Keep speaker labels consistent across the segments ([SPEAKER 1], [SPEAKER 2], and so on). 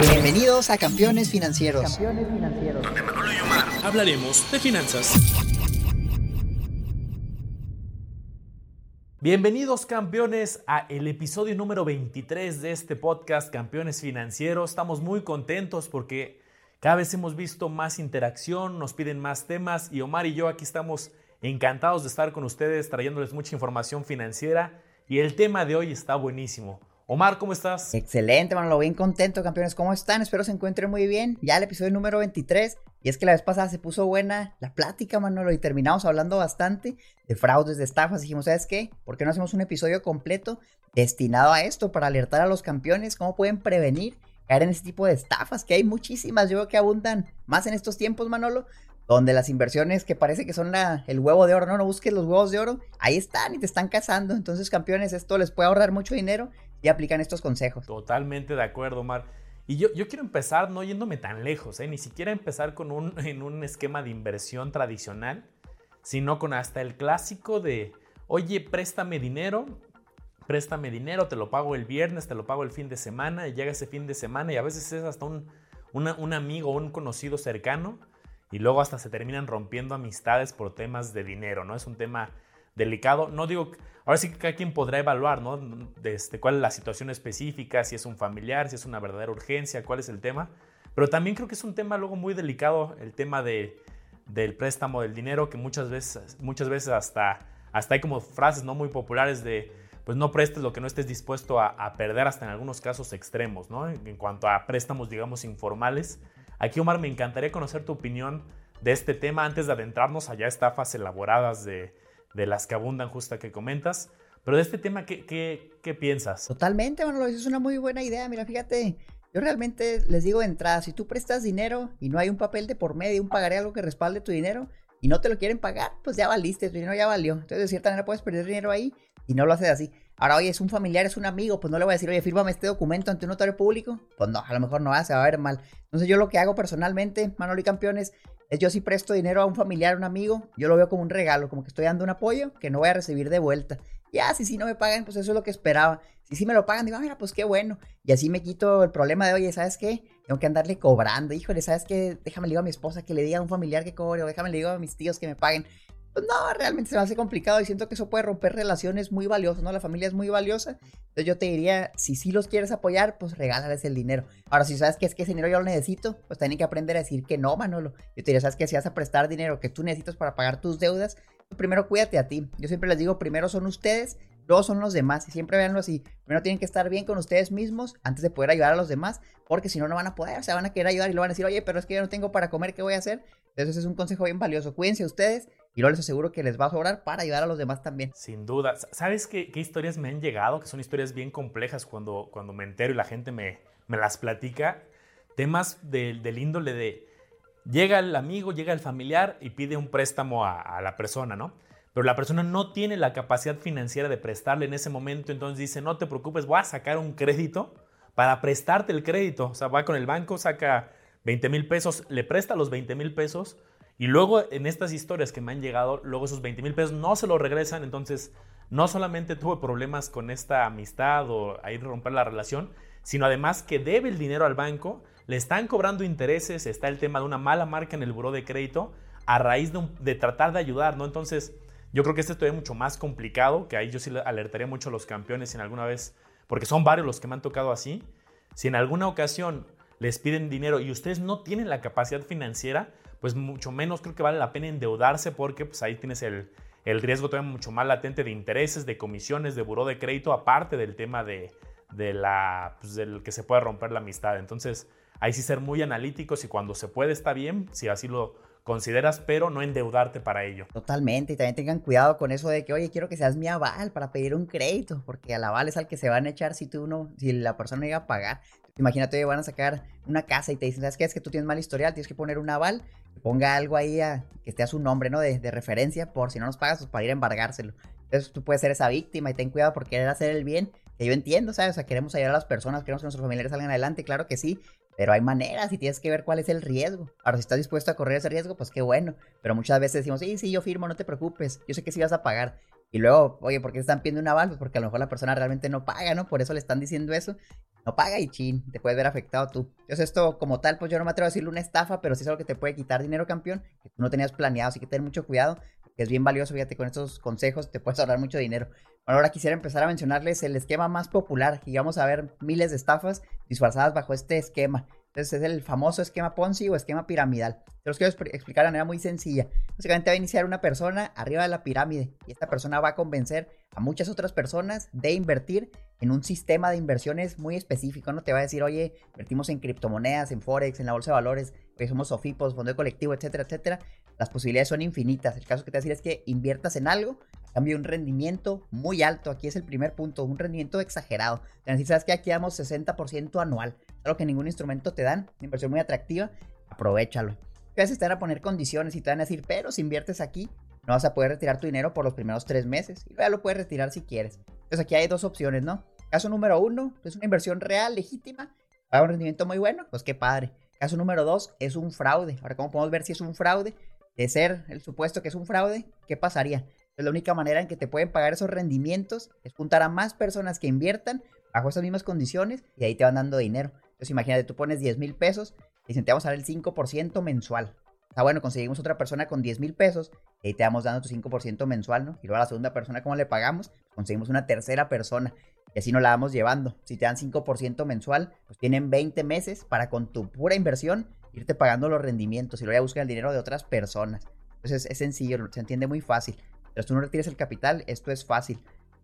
[SPEAKER 1] Bienvenidos a Campeones Financieros.
[SPEAKER 2] Campeones Financieros. Donde Manolo y Omar
[SPEAKER 3] hablaremos de finanzas. Bienvenidos campeones a el episodio número 23 de este podcast Campeones Financieros. Estamos muy contentos porque cada vez hemos visto más interacción, nos piden más temas y Omar y yo aquí estamos encantados de estar con ustedes trayéndoles mucha información financiera y el tema de hoy está buenísimo. Omar, ¿cómo estás?
[SPEAKER 1] Excelente, Manolo, bien contento, campeones. ¿Cómo están? Espero se encuentren muy bien. Ya el episodio número 23. Y es que la vez pasada se puso buena la plática, Manolo, y terminamos hablando bastante de fraudes, de estafas. Dijimos, ¿sabes qué? ¿Por qué no hacemos un episodio completo destinado a esto para alertar a los campeones cómo pueden prevenir caer en ese tipo de estafas? Que hay muchísimas, yo veo que abundan más en estos tiempos, Manolo donde las inversiones que parece que son la, el huevo de oro, no, no busques los huevos de oro, ahí están y te están cazando. Entonces, campeones, esto les puede ahorrar mucho dinero y aplican estos consejos.
[SPEAKER 3] Totalmente de acuerdo, Omar. Y yo, yo quiero empezar no yéndome tan lejos, ¿eh? ni siquiera empezar con un, en un esquema de inversión tradicional, sino con hasta el clásico de, oye, préstame dinero, préstame dinero, te lo pago el viernes, te lo pago el fin de semana, y llega ese fin de semana y a veces es hasta un, un amigo o un conocido cercano y luego hasta se terminan rompiendo amistades por temas de dinero, ¿no? Es un tema delicado. No digo, ahora sí que cada quien podrá evaluar, ¿no? Este, cuál es la situación específica, si es un familiar, si es una verdadera urgencia, cuál es el tema. Pero también creo que es un tema luego muy delicado, el tema de, del préstamo del dinero, que muchas veces, muchas veces hasta, hasta hay como frases no muy populares de, pues no prestes lo que no estés dispuesto a, a perder, hasta en algunos casos extremos, ¿no? En cuanto a préstamos, digamos, informales Aquí, Omar, me encantaría conocer tu opinión de este tema antes de adentrarnos allá estafas elaboradas de, las que abundan justa que comentas. Pero de este tema, ¿qué, qué, piensas?
[SPEAKER 1] Totalmente, Manolo, es una muy buena idea. Mira, fíjate, yo realmente les digo de entrada, si tú prestas dinero y no hay un papel de por medio, un pagaré algo que respalde tu dinero y no te lo quieren pagar, pues ya valiste, tu dinero ya valió. Entonces, de cierta manera puedes perder dinero ahí y no lo haces así. Ahora, oye, es un familiar, es un amigo, pues no le voy a decir, oye, fírmame este documento ante un notario público. Pues no, a lo mejor no va, se va a ver mal. Entonces yo lo que hago personalmente, Manolo y Campeones, es yo si presto dinero a un familiar, a un amigo, yo lo veo como un regalo, como que estoy dando un apoyo que no voy a recibir de vuelta. Ya, si sí no me pagan, pues eso es lo que esperaba. Si sí me lo pagan, digo, ah, mira, pues qué bueno. Y así me quito el problema de, oye, ¿sabes qué? Tengo que andarle cobrando. Híjole, ¿sabes qué? Déjame le digo a mi esposa que le diga a un familiar que cobre, o déjame le digo a mis tíos que me paguen no, realmente se me hace complicado y siento que eso puede romper relaciones muy valiosas, ¿no? La familia es muy valiosa. Entonces yo te diría, si sí los quieres apoyar, pues regálales el dinero. Ahora, si sabes que es que ese dinero yo lo necesito, pues tienen que aprender a decir que no, Manolo. Yo te diría, sabes que si vas a prestar dinero que tú necesitas para pagar tus deudas, primero cuídate a ti. Yo siempre les digo, primero son ustedes, luego son los demás. Y siempre veanlo así. Primero tienen que estar bien con ustedes mismos antes de poder ayudar a los demás, porque si no, no van a poder. O sea, van a querer ayudar y lo van a decir, oye, pero es que yo no tengo para comer, ¿qué voy a hacer? Entonces es un consejo bien valioso. Cuídense ustedes y luego les aseguro que les va a sobrar para ayudar a los demás también.
[SPEAKER 3] Sin duda. ¿Sabes qué, historias me han llegado? Que son historias bien complejas cuando, cuando me entero y la gente me, me las platica. Temas del índole de... Llega el amigo, llega el familiar y pide un préstamo a, la persona, ¿no? Pero la persona no tiene la capacidad financiera de prestarle en ese momento, entonces dice, no te preocupes, voy a sacar un crédito para prestarte el crédito. O sea, va con el banco, saca 20 mil pesos, le presta los 20 mil pesos y luego en estas historias que me han llegado, luego esos 20 mil pesos no se lo regresan, entonces no solamente tuve problemas con esta amistad o ahí romper la relación, sino además que debe el dinero al banco, le están cobrando intereses, está el tema de una mala marca en el buró de crédito a raíz de, tratar de ayudar, ¿no? Entonces yo creo que este es mucho más complicado, que ahí yo sí alertaría mucho a los campeones si en alguna vez, porque son varios los que me han tocado así, si en alguna ocasión les piden dinero y ustedes no tienen la capacidad financiera, pues mucho menos creo que vale la pena endeudarse porque pues ahí tienes el, riesgo todavía mucho más latente de intereses, de comisiones, de buró de crédito, aparte del tema de, la, pues, del que se puede romper la amistad. Entonces, ahí sí ser muy analíticos y cuando se puede está bien, si así lo consideras, pero no endeudarte para ello.
[SPEAKER 1] Totalmente, y también tengan cuidado con eso de que, oye, quiero que seas mi aval para pedir un crédito, porque al aval es al que se van a echar si tú no, si la persona no llega a pagar. Imagínate, van a sacar una casa y te dicen, ¿sabes qué? Es que tú tienes mal historial, tienes que poner un aval, ponga algo ahí que esté a su nombre, ¿no? De, referencia, por si no nos pagas, pues para ir a embargárselo. Entonces tú puedes ser esa víctima y ten cuidado por querer hacer el bien, que yo entiendo, ¿sabes? O queremos ayudar a las personas, queremos que nuestros familiares salgan adelante, claro que sí, pero hay maneras y tienes que ver cuál es el riesgo. Ahora, si estás dispuesto a correr ese riesgo, pues qué bueno. Pero muchas veces decimos, sí, sí, yo firmo, no te preocupes, yo sé que sí vas a pagar. Y luego, oye, ¿por qué están pidiendo un aval? Pues porque a lo mejor la persona realmente no paga, ¿no? Por eso le están diciendo eso. No paga y chin, te puedes ver afectado tú. Entonces esto como tal, pues yo no me atrevo a decirle una estafa, pero sí es algo que te puede quitar dinero, campeón, que tú no tenías planeado, así que ten mucho cuidado, que es bien valioso, fíjate, con estos consejos te puedes ahorrar mucho dinero. Bueno, ahora quisiera empezar a mencionarles el esquema más popular, y vamos a ver miles de estafas disfrazadas bajo este esquema. Entonces es el famoso esquema Ponzi o esquema piramidal. Te los quiero explicar de manera muy sencilla. Básicamente va a iniciar una persona arriba de la pirámide y esta persona va a convencer a muchas otras personas de invertir en un sistema de inversiones muy específico. No te va a decir, oye, invertimos en criptomonedas, en Forex, en la bolsa de valores, que somos SOFIPOS, fondo de colectivo, etcétera, etcétera. Las posibilidades son infinitas. El caso que te va a decir es que inviertas en algo cambio un rendimiento muy alto. Aquí es el primer punto, un rendimiento exagerado. Te decir, sabes que aquí damos 60% anual, algo que ningún instrumento te dan, una inversión muy atractiva, aprovechalo. A te van a poner condiciones y te van a decir, pero si inviertes aquí, no vas a poder retirar tu dinero por los primeros tres meses y luego lo puedes retirar si quieres. Entonces aquí hay dos opciones, ¿no? Caso número uno, es una inversión real, legítima, paga un rendimiento muy bueno, pues qué padre. Caso número dos, es un fraude. Ahora, ¿cómo podemos ver si es un fraude? De ser el supuesto que es un fraude, ¿qué pasaría? la única manera en que te pueden pagar esos rendimientos es juntar a más personas que inviertan bajo esas mismas condiciones y ahí te van dando dinero. Entonces imagínate, tú pones 10 mil pesos y dicen, te vamos a dar el 5% mensual. Está bueno, conseguimos otra persona con 10 mil pesos y te vamos dando tu 5% mensual, ¿no? Y luego a la segunda persona, ¿cómo le pagamos? Conseguimos una tercera persona y así nos la vamos llevando. Si te dan 5% mensual, pues tienen 20 meses para con tu pura inversión irte pagando los rendimientos y luego ya buscar el dinero de otras personas. Entonces es sencillo, se entiende muy fácil. Pero tú no retires el capital, esto es fácil.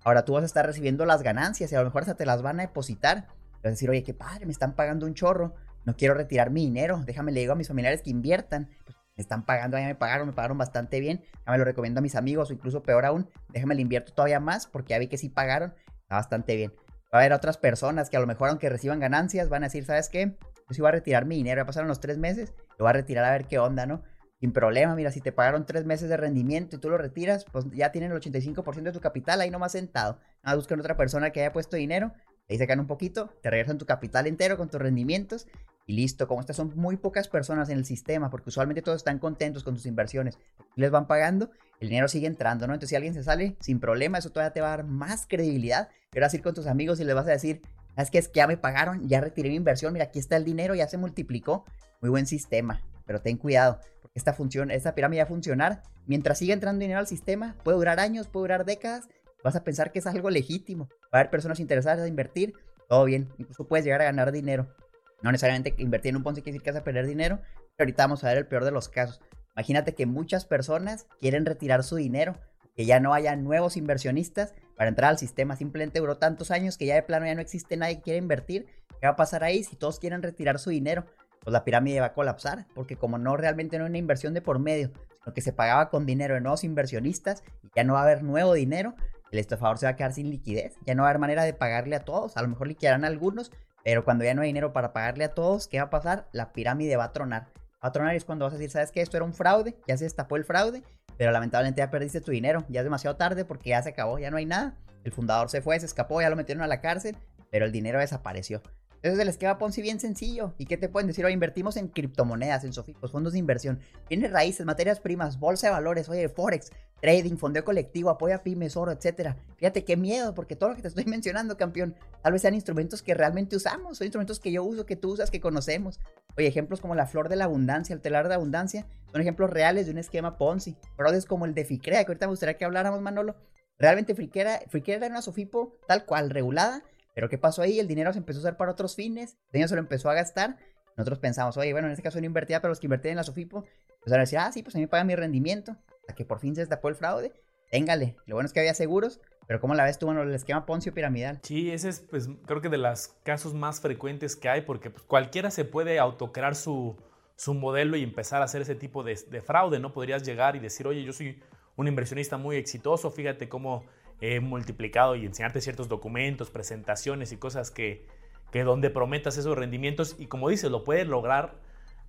[SPEAKER 1] Ahora tú vas a estar recibiendo las ganancias y a lo mejor te las van a depositar. Vas a decir, oye, qué padre, me están pagando un chorro. No quiero retirar mi dinero. Déjame le digo a mis familiares que inviertan. Pues, me están pagando, ya me pagaron, me pagaron bastante bien. Ya me lo recomiendo a mis amigos o incluso peor aún, déjame le invierto todavía más porque ya vi que sí pagaron. Está bastante bien. Va a haber otras personas que a lo mejor aunque reciban ganancias van a decir, ¿sabes qué? Yo sí voy a retirar mi dinero. Ya pasaron los tres meses, lo voy a retirar a ver qué onda, ¿no? sin problema. Mira, si te pagaron tres meses de rendimiento y tú lo retiras, pues ya tienen el 85% de tu capital ahí nomás sentado. Nada, buscan otra persona que haya puesto dinero, ahí sacan un poquito, te regresan tu capital entero con tus rendimientos y listo. Como estas son muy pocas personas en el sistema, porque usualmente todos están contentos con sus inversiones, les van pagando, el dinero sigue entrando, ¿no? Entonces, si alguien se sale sin problema, eso todavía te va a dar más credibilidad. Y ahora ir con tus amigos y les vas a decir, es que es que ya me pagaron, ya retiré mi inversión, mira, aquí está el dinero, ya se multiplicó. Muy buen sistema, pero ten cuidado esta función, esta pirámide va a funcionar. Mientras siga entrando dinero al sistema, puede durar años, puede durar décadas. Vas a pensar que es algo legítimo. Va a haber personas interesadas en invertir. Todo bien. Incluso puedes llegar a ganar dinero. No necesariamente invertir en un Ponzi quiere decir que vas a perder dinero. Pero ahorita vamos a ver el peor de los casos. Imagínate que muchas personas quieren retirar su dinero. Que ya no haya nuevos inversionistas para entrar al sistema. Simplemente duró tantos años que ya de plano ya no existe nadie que quiera invertir. ¿Qué va a pasar ahí si todos quieren retirar su dinero? pues la pirámide va a colapsar, porque como no realmente no hay una inversión de por medio, sino que se pagaba con dinero de nuevos inversionistas, y ya no va a haber nuevo dinero, el estafador se va a quedar sin liquidez, ya no va a haber manera de pagarle a todos, a lo mejor liquidarán a algunos, pero cuando ya no hay dinero para pagarle a todos, ¿qué va a pasar? La pirámide va a tronar. Va a tronar y es cuando vas a decir, ¿sabes qué? Esto era un fraude, ya se destapó el fraude, pero lamentablemente ya perdiste tu dinero, ya es demasiado tarde porque ya se acabó, ya no hay nada. El fundador se fue, se escapó, ya lo metieron a la cárcel, pero el dinero desapareció. Eso es el esquema Ponzi bien sencillo. ¿Y qué te pueden decir? Oye, invertimos en criptomonedas, en soficos, fondos de inversión. Tiene raíces, materias primas, bolsa de valores, oye, Forex, trading, fondeo colectivo, apoyo a pymes, oro, etcétera. Fíjate qué miedo, porque todo lo que te estoy mencionando, campeón, tal vez sean instrumentos que realmente usamos, son instrumentos que yo uso, que tú usas, que conocemos. Oye, ejemplos como la flor de la abundancia, el telar de abundancia, son ejemplos reales de un esquema Ponzi. Fraudes como el de Ficrea, que ahorita me gustaría que habláramos, Manolo. Realmente Friquera, Friquera era una Sofipo tal cual, regulada, pero ¿qué pasó ahí? El dinero se empezó a usar para otros fines, el dinero se lo empezó a gastar. Nosotros pensamos, oye, bueno, en este caso no invertía, pero los que invertían en la Sofipo, pues a decir, ah, sí, pues a mí me pagan mi rendimiento, hasta que por fin se destapó el fraude. Téngale, lo bueno es que había seguros, pero ¿cómo la ves tú, bueno, el esquema Poncio piramidal?
[SPEAKER 3] Sí, ese es, pues, creo que de los casos más frecuentes que hay, porque pues, cualquiera se puede autocrear su, su modelo y empezar a hacer ese tipo de, de fraude, ¿no? Podrías llegar y decir, oye, yo soy un inversionista muy exitoso, fíjate cómo he multiplicado y enseñarte ciertos documentos, presentaciones y cosas que, que donde prometas esos rendimientos y como dices, lo puedes lograr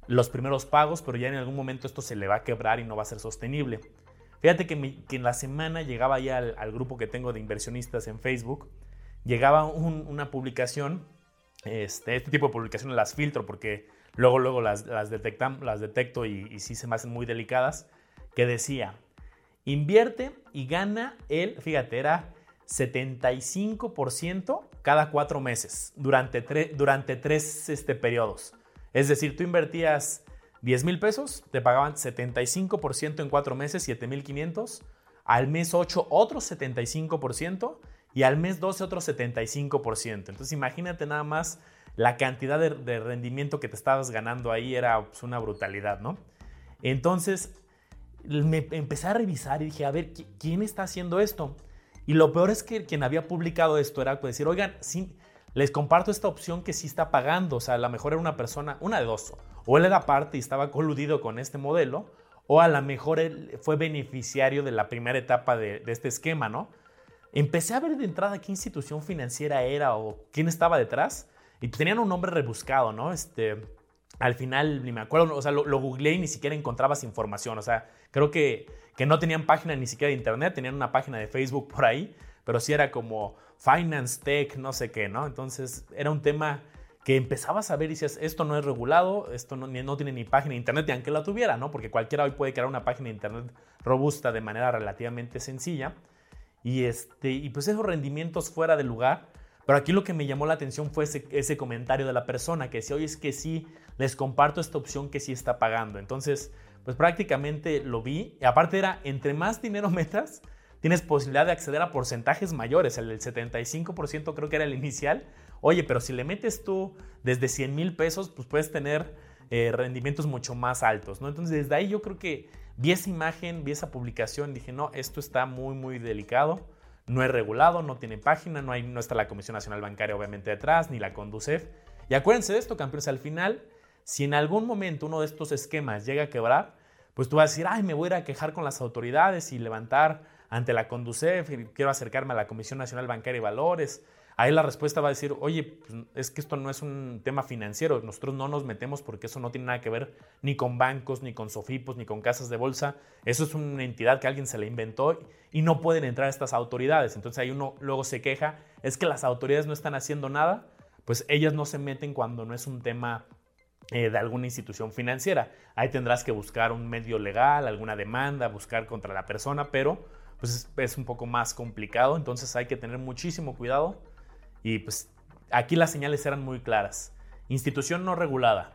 [SPEAKER 3] los primeros pagos, pero ya en algún momento esto se le va a quebrar y no va a ser sostenible. Fíjate que, en la semana llegaba ya al, grupo que tengo de inversionistas en Facebook, llegaba una publicación, este, este, tipo de publicaciones las filtro porque luego, luego las, las, las detecto y, y sí se me hacen muy delicadas, que decía, Invierte y gana el, fíjate, era 75% cada cuatro meses, durante, durante tres este, periodos. Es decir, tú invertías 10 mil pesos, te pagaban 75% en cuatro meses, 7 mil 500. Al mes 8, otro 75%. Y al mes 12, otro 75%. Entonces, imagínate nada más la cantidad de, rendimiento que te estabas ganando ahí era pues, una brutalidad, ¿no? Entonces, me empecé a revisar y dije, a ver, ¿quién está haciendo esto? Y lo peor es que quien había publicado esto era pues, decir, oigan, sí, les comparto esta opción que sí está pagando. O sea, a lo mejor era una persona, una de dos. O él era parte y estaba coludido con este modelo, o a lo mejor él fue beneficiario de la primera etapa de, de este esquema, ¿no? Empecé a ver de entrada qué institución financiera era o quién estaba detrás. Y tenían un nombre rebuscado, ¿no? Este, al final, ni me acuerdo, o sea, lo, googleé y ni siquiera encontrabas información. O sea, creo que, que no tenían página ni siquiera de internet, tenían una página de Facebook por ahí, pero sí era como Finance Tech, no sé qué, ¿no? Entonces era un tema que empezabas a ver y decías, esto no es regulado, esto no, tiene ni página de internet, y aunque la tuviera, ¿no? Porque cualquiera hoy puede crear una página de internet robusta de manera relativamente sencilla. Y, este, y pues esos rendimientos fuera de lugar pero aquí lo que me llamó la atención fue ese, comentario de la persona que decía, oye, es que sí, les comparto esta opción que sí está pagando. Entonces, pues prácticamente lo vi. Y aparte era, entre más dinero metas, tienes posibilidad de acceder a porcentajes mayores. El del 75% creo que era el inicial. Oye, pero si le metes tú desde 100 mil pesos, pues puedes tener eh, rendimientos mucho más altos, ¿no? Entonces, desde ahí yo creo que vi esa imagen, vi esa publicación, dije, no, esto está muy, muy delicado no es regulado, no tiene página, no, hay, no está la Comisión Nacional Bancaria obviamente detrás, ni la Conducef. Y acuérdense de esto, campeones, al final, si en algún momento uno de estos esquemas llega a quebrar, pues tú vas a decir, ay, me voy a ir a quejar con las autoridades y levantar ante la Conducef quiero acercarme a la Comisión Nacional Bancaria y Valores Ahí la respuesta va a decir, oye, pues, es que esto no es un tema financiero, nosotros no nos metemos porque eso no tiene nada que ver ni con bancos, ni con sofipos, ni con casas de bolsa, eso es una entidad que alguien se le inventó y no pueden entrar estas autoridades. Entonces ahí uno luego se queja, es que las autoridades no están haciendo nada, pues ellas no se meten cuando no es un tema eh, de alguna institución financiera. Ahí tendrás que buscar un medio legal, alguna demanda, buscar contra la persona, pero pues es un poco más complicado, entonces hay que tener muchísimo cuidado y pues aquí las señales eran muy claras. Institución no regulada,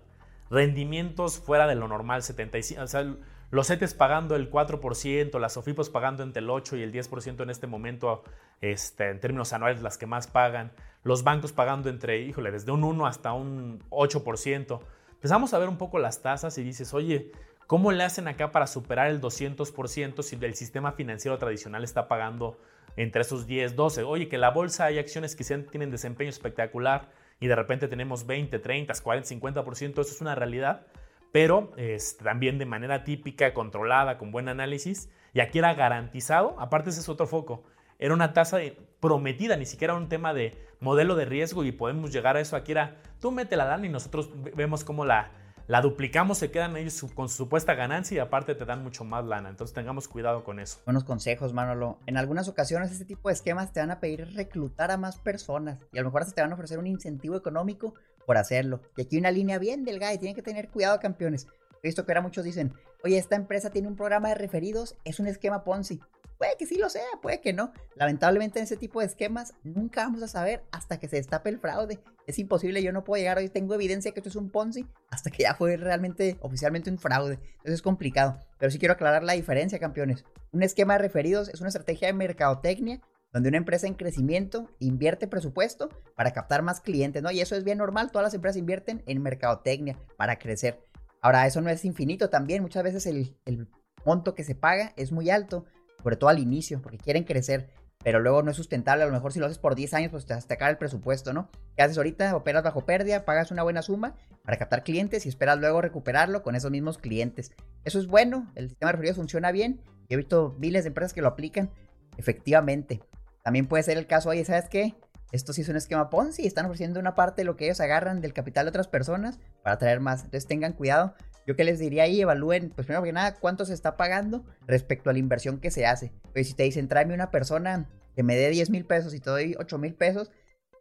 [SPEAKER 3] rendimientos fuera de lo normal, 75, o sea, los CETES pagando el 4%, las SOFIPOS pagando entre el 8 y el 10% en este momento, este, en términos anuales, las que más pagan, los bancos pagando entre, híjole, desde un 1 hasta un 8%. Empezamos a ver un poco las tasas y dices, oye, ¿cómo le hacen acá para superar el 200% si el sistema financiero tradicional está pagando entre esos 10, 12. Oye, que la bolsa hay acciones que tienen desempeño espectacular y de repente tenemos 20, 30, 40, 50%, eso es una realidad, pero este, también de manera típica, controlada, con buen análisis. Y aquí era garantizado, aparte ese es otro foco, era una tasa prometida, ni siquiera un tema de modelo de riesgo y podemos llegar a eso. Aquí era, tú mete la lana y nosotros vemos cómo la, la duplicamos, se quedan ellos con su supuesta ganancia y aparte te dan mucho más lana. Entonces tengamos cuidado con eso.
[SPEAKER 1] Buenos consejos, Manolo. En algunas ocasiones este tipo de esquemas te van a pedir reclutar a más personas y a lo mejor hasta te van a ofrecer un incentivo económico por hacerlo. Y aquí una línea bien delgada y tienen que tener cuidado, campeones. He visto que ahora muchos dicen, oye, esta empresa tiene un programa de referidos, es un esquema Ponzi. Puede que sí lo sea, puede que no. Lamentablemente en ese tipo de esquemas nunca vamos a saber hasta que se destape el fraude. Es imposible, yo no puedo llegar hoy, tengo evidencia que esto es un Ponzi hasta que ya fue realmente oficialmente un fraude. Entonces es complicado. Pero sí quiero aclarar la diferencia, campeones. Un esquema de referidos es una estrategia de mercadotecnia donde una empresa en crecimiento invierte presupuesto para captar más clientes, ¿no? Y eso es bien normal, todas las empresas invierten en mercadotecnia para crecer. Ahora, eso no es infinito también, muchas veces el, el monto que se paga es muy alto, sobre todo al inicio, porque quieren crecer, pero luego no es sustentable. A lo mejor si lo haces por 10 años, pues te, te acaba el presupuesto, ¿no? ¿Qué haces ahorita? Operas bajo pérdida, pagas una buena suma para captar clientes y esperas luego recuperarlo con esos mismos clientes. Eso es bueno, el sistema de referidos funciona bien. Yo he visto miles de empresas que lo aplican efectivamente. También puede ser el caso, oye, ¿sabes qué? Esto sí es un esquema Ponzi, están ofreciendo una parte de lo que ellos agarran del capital de otras personas para traer más. Entonces tengan cuidado yo qué les diría ahí, evalúen, pues primero que nada, cuánto se está pagando respecto a la inversión que se hace. Pues si te dicen, tráeme una persona que me dé 10 mil pesos y te doy 8 mil pesos,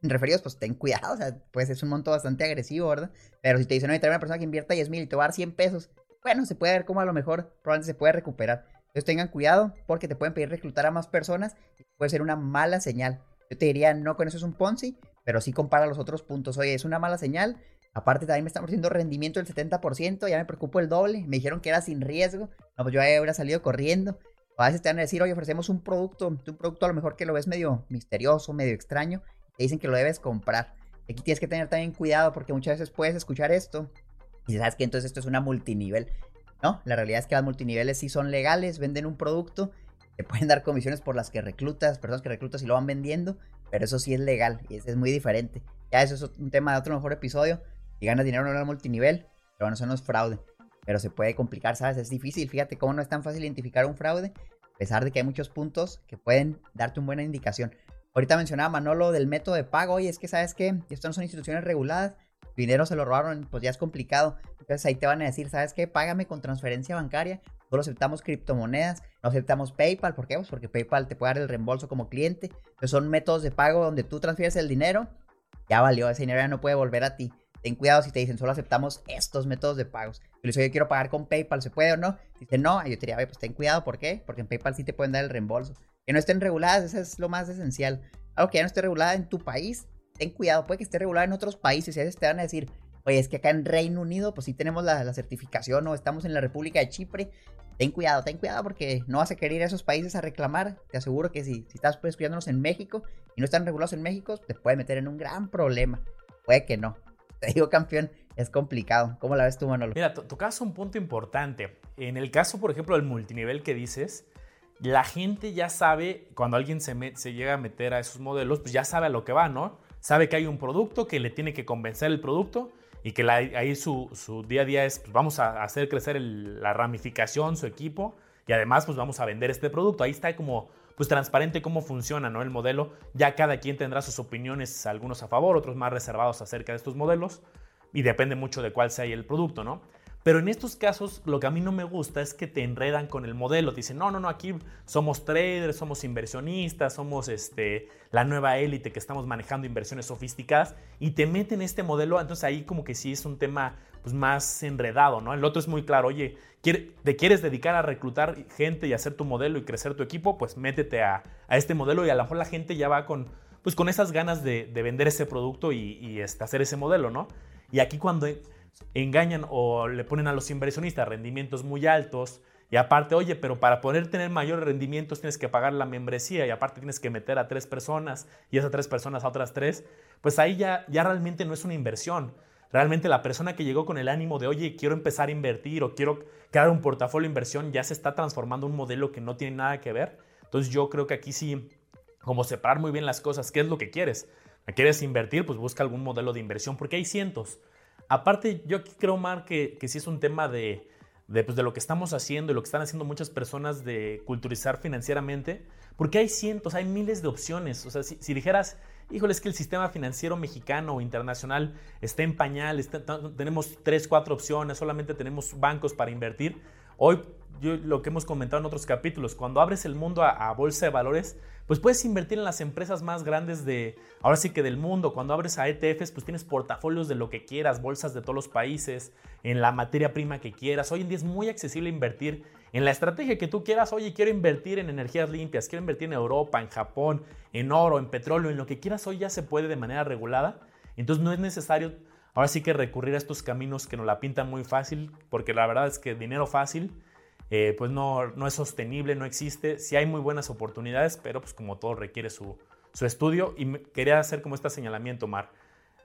[SPEAKER 1] en referidos, pues ten cuidado, o sea, pues es un monto bastante agresivo, ¿verdad? Pero si te dicen, no, tráeme una persona que invierta 10 mil y te va a dar 100 pesos, bueno, se puede ver cómo a lo mejor probablemente se puede recuperar. Entonces tengan cuidado porque te pueden pedir reclutar a más personas y puede ser una mala señal. Yo te diría, no con eso es un Ponzi, pero sí compara los otros puntos. Oye, es una mala señal. Aparte, también me están ofreciendo rendimiento del 70%, ya me preocupo el doble. Me dijeron que era sin riesgo. No, pues yo ya hubiera salido corriendo. a veces te van a decir, oye, ofrecemos un producto, un producto a lo mejor que lo ves medio misterioso, medio extraño. Te dicen que lo debes comprar. Aquí tienes que tener también cuidado porque muchas veces puedes escuchar esto y sabes que entonces esto es una multinivel. No, la realidad es que las multiniveles sí son legales, venden un producto, te pueden dar comisiones por las que reclutas, personas que reclutas y lo van vendiendo, pero eso sí es legal y eso es muy diferente. Ya eso es un tema de otro mejor episodio. Si ganas dinero en el multinivel, pero eso no es fraude. Pero se puede complicar, ¿sabes? Es difícil. Fíjate cómo no es tan fácil identificar un fraude, a pesar de que hay muchos puntos que pueden darte una buena indicación. Ahorita mencionaba Manolo del método de pago. Y es que, ¿sabes qué? Estas no son instituciones reguladas dinero se lo robaron, pues ya es complicado. Entonces ahí te van a decir, ¿sabes qué? Págame con transferencia bancaria. Solo aceptamos criptomonedas, no aceptamos PayPal. ¿Por qué? Pues porque PayPal te puede dar el reembolso como cliente. Entonces son métodos de pago donde tú transfieres el dinero. Ya valió, ese dinero ya no puede volver a ti. Ten cuidado si te dicen, solo aceptamos estos métodos de pagos. Yo les digo, yo quiero pagar con PayPal, ¿se puede o no? Dice, no, yo te diría, pues ten cuidado, ¿por qué? Porque en PayPal sí te pueden dar el reembolso. Que no estén reguladas, eso es lo más esencial. Algo que ya no esté regulada en tu país, ten cuidado, puede que esté regulada en otros países y a veces te van a decir, oye, es que acá en Reino Unido, pues sí tenemos la, certificación o estamos en la República de Chipre. Ten cuidado, ten cuidado porque no vas a querer ir a esos países a reclamar. Te aseguro que si, si estás pues, escuchándonos en México y no están regulados en México, te puede meter en un gran problema. Puede que no. Te digo, campeón, es complicado. ¿Cómo la ves tú, Manolo?
[SPEAKER 3] Mira, tocas un punto importante. En el caso, por ejemplo, del multinivel que dices, la gente ya sabe, cuando alguien se, se llega a meter a esos modelos, pues ya sabe a lo que va, ¿no? Sabe que hay un producto, que le tiene que convencer el producto y que ahí su, día a día es, pues vamos a hacer crecer la ramificación, su equipo, y además pues vamos a vender este producto. Ahí está como pues transparente cómo funciona ¿no? el modelo. Ya cada quien tendrá sus opiniones, algunos a favor, otros más reservados acerca de estos modelos, y depende mucho de cuál sea el producto, ¿no? Pero en estos casos lo que a mí no me gusta es que te enredan con el modelo. Te dicen, no, no, no, aquí somos traders, somos inversionistas, somos este, la nueva élite que estamos manejando inversiones sofisticadas y te meten este modelo. Entonces ahí como que sí es un tema pues, más enredado, ¿no? El otro es muy claro, oye, ¿te quieres dedicar a reclutar gente y hacer tu modelo y crecer tu equipo? Pues métete a, este modelo y a lo mejor la gente ya va con, pues, con esas ganas de, vender ese producto y, este, hacer ese modelo, ¿no? Y aquí cuando engañan o le ponen a los inversionistas rendimientos muy altos. Y aparte, oye, pero para poder tener mayores rendimientos tienes que pagar la membresía y aparte tienes que meter a tres personas y esas tres personas a otras tres, pues ahí ya, ya realmente no es una inversión. Realmente la persona que llegó con el ánimo de, oye, quiero empezar a invertir o quiero crear un portafolio de inversión, ya se está transformando un modelo que no tiene nada que ver. Entonces yo creo que aquí sí, como separar muy bien las cosas, ¿qué es lo que quieres? ¿Quieres invertir? Pues busca algún modelo de inversión, porque hay cientos. Aparte, yo aquí creo, Mar, que, que sí es un tema de, pues, de, lo que estamos haciendo y lo que están haciendo muchas personas de culturizar financieramente, porque hay cientos, hay miles de opciones. O sea, si, dijeras, híjole, es que el sistema financiero mexicano o internacional está en pañal, tenemos tres, cuatro opciones, solamente tenemos bancos para invertir. Hoy, lo que hemos comentado en otros capítulos, cuando abres el mundo a bolsa de valores, pues puedes invertir en las empresas más grandes de, ahora sí que del mundo. Cuando abres a ETFs, pues tienes portafolios de lo que quieras, bolsas de todos los países, en la materia prima que quieras. Hoy en día es muy accesible invertir en la estrategia que tú quieras. Oye, quiero invertir en energías limpias, quiero invertir en Europa, en Japón, en oro, en petróleo, en lo que quieras. Hoy ya se puede de manera regulada. Entonces no es necesario ahora sí que recurrir a estos caminos que nos la pintan muy fácil, porque la verdad es que dinero fácil eh, pues no, no, es sostenible, no existe. Sí hay muy buenas oportunidades, pero pues como todo requiere su, estudio. Y quería hacer como este señalamiento, Mar.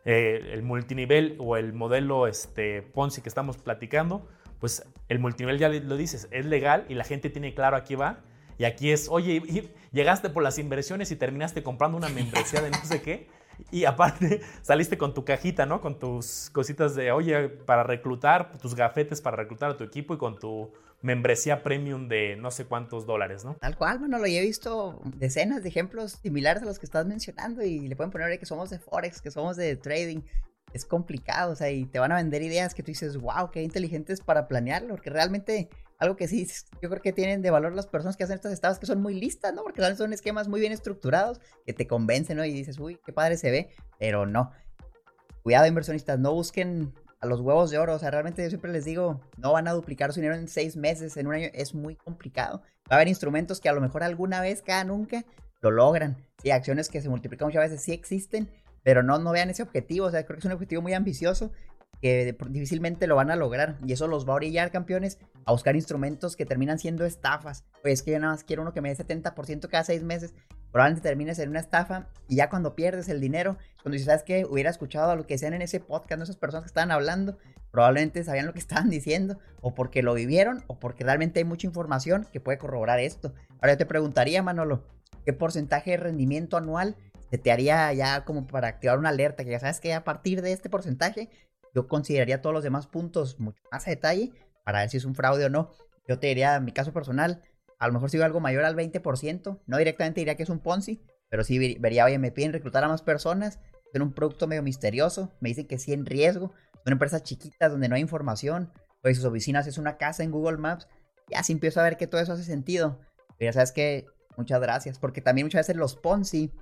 [SPEAKER 3] Eh, el multinivel o el modelo este, Ponzi que estamos platicando, pues el multinivel ya lo dices, es legal y la gente tiene claro aquí va. Y aquí es, oye, llegaste por las inversiones y terminaste comprando una membresía de no sé qué. Y aparte saliste con tu cajita, ¿no? Con tus cositas de, oye, para reclutar, tus gafetes para reclutar a tu equipo y con tu membresía premium de no sé cuántos dólares, ¿no?
[SPEAKER 1] Tal cual, bueno, lo he visto decenas de ejemplos similares a los que estás mencionando y le pueden poner que somos de Forex, que somos de trading. Es complicado, o sea, y te van a vender ideas que tú dices, wow, qué inteligentes para planearlo, porque realmente algo que sí, yo creo que tienen de valor las personas que hacen estas estados que son muy listas, ¿no? Porque son esquemas muy bien estructurados que te convencen, ¿no? Y dices, uy, qué padre se ve, pero no. Cuidado, inversionistas, no busquen a los huevos de oro. O sea, realmente yo siempre les digo, no van a duplicar su dinero en seis meses, en un año. Es muy complicado. Va a haber instrumentos que a lo mejor alguna vez, cada nunca, lo logran. Sí, acciones que se multiplican muchas veces sí existen, pero no, no vean ese objetivo, o sea, creo que es un objetivo muy ambicioso que difícilmente lo van a lograr y eso los va a orillar, campeones, a buscar instrumentos que terminan siendo estafas. Pues es que yo nada más quiero uno que me dé 70% cada seis meses, probablemente termines en una estafa y ya cuando pierdes el dinero, cuando dices, ¿sabes qué? Hubiera escuchado lo que decían en ese podcast, ¿no? esas personas que estaban hablando, probablemente sabían lo que estaban diciendo, o porque lo vivieron, o porque realmente hay mucha información que puede corroborar esto. Ahora yo te preguntaría, Manolo, ¿qué porcentaje de rendimiento anual te haría ya como para activar una alerta? Que ya sabes que a partir de este porcentaje, yo consideraría todos los demás puntos mucho más a detalle para ver si es un fraude o no. Yo te diría, en mi caso personal, a lo mejor sigo algo mayor al 20%, no directamente diría que es un Ponzi, pero sí vería, oye, me piden reclutar a más personas, en un producto medio misterioso, me dicen que sí en riesgo, son empresas chiquitas donde no hay información, pues sus oficinas es una casa en Google Maps, ya sí empiezo a ver que todo eso hace sentido. Pero ya sabes que, muchas gracias, porque también muchas veces los Ponzi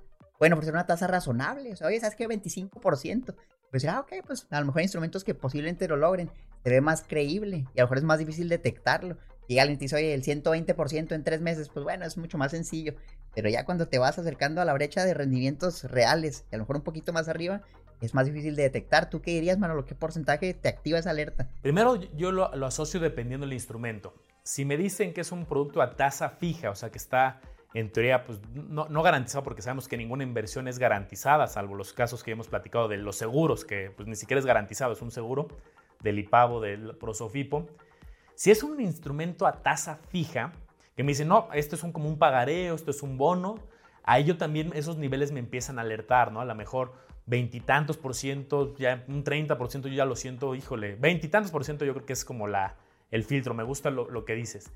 [SPEAKER 1] pueden ofrecer una tasa razonable, o sea, oye, ¿sabes qué? 25%. Pues ah, ok, pues a lo mejor hay instrumentos que posiblemente lo logren, se ve más creíble y a lo mejor es más difícil detectarlo. Y te dice, oye, el 120% en tres meses, pues bueno, es mucho más sencillo. Pero ya cuando te vas acercando a la brecha de rendimientos reales, y a lo mejor un poquito más arriba, es más difícil de detectar. ¿Tú qué dirías, Manolo? ¿Qué porcentaje te activa esa alerta?
[SPEAKER 3] Primero, yo lo, asocio dependiendo del instrumento. Si me dicen que es un producto a tasa fija, o sea, que está en teoría pues, no, no, garantizado porque sabemos que ninguna inversión es garantizada, salvo los casos que hemos platicado de los seguros, que pues, ni siquiera es garantizado, es un seguro del IPAVO, del Prosofipo. Si es un instrumento a tasa fija, que me dicen, no, esto es un, como un pagareo, esto es un bono, ahí yo también esos niveles me empiezan a alertar, ¿no? A lo mejor veintitantos por ciento, ya un 30 por ciento yo ya lo siento, híjole, veintitantos por ciento yo creo que es como la, el filtro, me gusta lo, lo, que dices.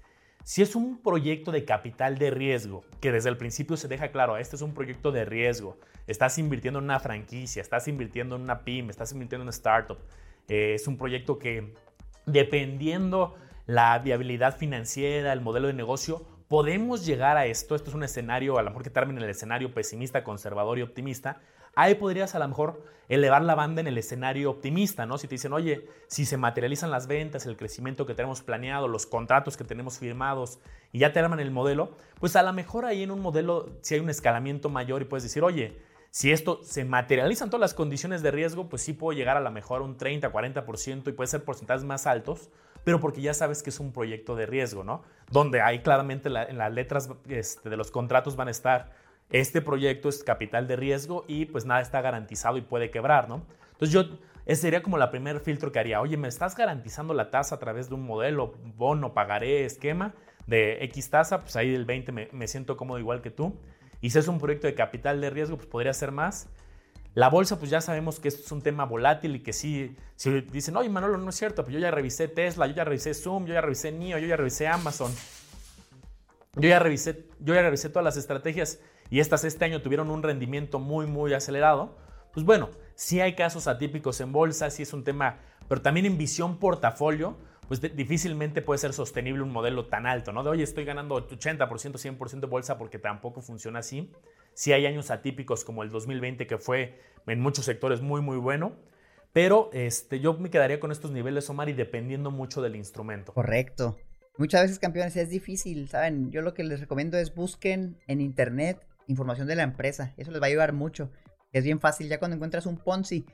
[SPEAKER 3] Si es un proyecto de capital de riesgo, que desde el principio se deja claro, este es un proyecto de riesgo, estás invirtiendo en una franquicia, estás invirtiendo en una pyme, estás invirtiendo en una startup, eh, es un proyecto que dependiendo la viabilidad financiera, el modelo de negocio, podemos llegar a esto, esto es un escenario, a lo mejor que termine el escenario pesimista, conservador y optimista, ahí podrías a lo mejor elevar la banda en el escenario optimista, ¿no? Si te dicen, oye, si se materializan las ventas, el crecimiento que tenemos planeado, los contratos que tenemos firmados y ya te arman el modelo, pues a lo mejor ahí en un modelo, si hay un escalamiento mayor y puedes decir, oye, si esto se materializan todas las condiciones de riesgo, pues sí puedo llegar a lo mejor a un 30, 40% y puede ser porcentajes más altos, pero porque ya sabes que es un proyecto de riesgo, ¿no? Donde ahí claramente en las letras este, de los contratos van a estar, este proyecto es capital de riesgo y pues nada está garantizado y puede quebrar, ¿no? Entonces yo, ese sería como la primer filtro que haría, oye, ¿me estás garantizando la tasa a través de un modelo, bono, pagaré, esquema de X tasa? Pues ahí del 20 me, siento cómodo igual que tú. Y si es un proyecto de capital de riesgo, pues podría ser más. La bolsa, pues ya sabemos que es un tema volátil y que sí, si dicen, oye, Manolo, no es cierto, pues yo ya revisé Tesla, yo ya revisé Zoom, yo ya revisé NIO, yo ya revisé Amazon. Yo ya revisé, yo ya revisé todas las estrategias y estas este año tuvieron un rendimiento muy, muy acelerado. Pues bueno, sí hay casos atípicos en bolsa, sí es un tema, pero también en visión portafolio, pues difícilmente puede ser sostenible un modelo tan alto, ¿no? De hoy estoy ganando 80%, 100% de bolsa porque tampoco funciona así. Sí hay años atípicos como el 2020 que fue en muchos sectores muy, muy bueno. Pero este, yo me quedaría con estos niveles, Omar, y dependiendo mucho del instrumento.
[SPEAKER 1] Correcto. Muchas veces, campeones, es difícil, ¿saben? Yo lo que les recomiendo es busquen en internet información de la empresa. Eso les va a ayudar mucho. Es bien fácil, ya cuando encuentras un Ponzi,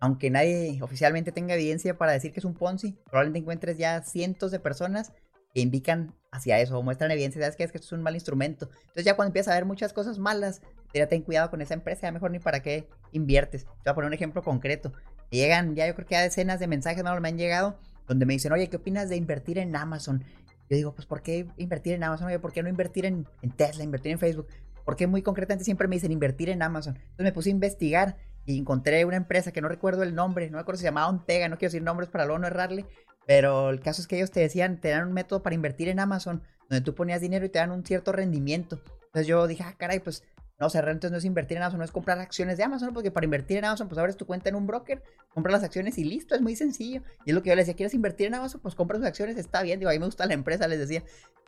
[SPEAKER 1] aunque nadie oficialmente tenga evidencia para decir que es un Ponzi, probablemente encuentres ya cientos de personas que indican hacia eso o muestran evidencia, ¿sabes que Es que es un mal instrumento. Entonces ya cuando empiezas a ver muchas cosas malas, ya ten cuidado con esa empresa, ya mejor ni para qué inviertes. Te voy a poner un ejemplo concreto. Llegan, ya yo creo que ya decenas de mensajes me han llegado, donde me dicen, oye, ¿qué opinas de invertir en Amazon? Yo digo, pues ¿por qué invertir en Amazon? Oye, ¿por qué no invertir en Tesla, invertir en Facebook? Porque muy concretamente siempre me dicen invertir en Amazon. Entonces me puse a investigar y encontré una empresa que no recuerdo el nombre, no me acuerdo si se llamaba Ontega, no quiero decir nombres para luego no errarle, pero el caso es que ellos te decían, te dan un método para invertir en Amazon, donde tú ponías dinero y te dan un cierto rendimiento. Entonces yo dije, ah, caray, pues no, o entonces no es invertir en Amazon, no es comprar acciones de Amazon, porque para invertir en Amazon, pues abres tu cuenta en un broker, compras las acciones y listo, es muy sencillo. Y es lo que yo les decía, ¿quieres invertir en Amazon? Pues compras sus acciones, está bien. Digo, a mí me gusta la empresa, les decía,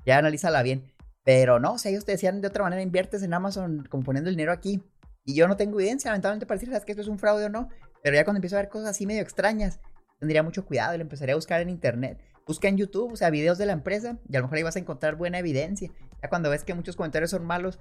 [SPEAKER 1] ya analízala bien. Pero no, sea, ellos te decían de otra manera, inviertes en Amazon como poniendo el dinero aquí. Y yo no tengo evidencia, lamentablemente, para decir, ¿sabes que esto es un fraude o no? Pero ya cuando empiezo a ver cosas así medio extrañas, tendría mucho cuidado y lo empezaría a buscar en internet. Busca en YouTube, o sea, videos de la empresa y a lo mejor ahí vas a encontrar buena evidencia. Ya cuando ves que muchos comentarios son malos,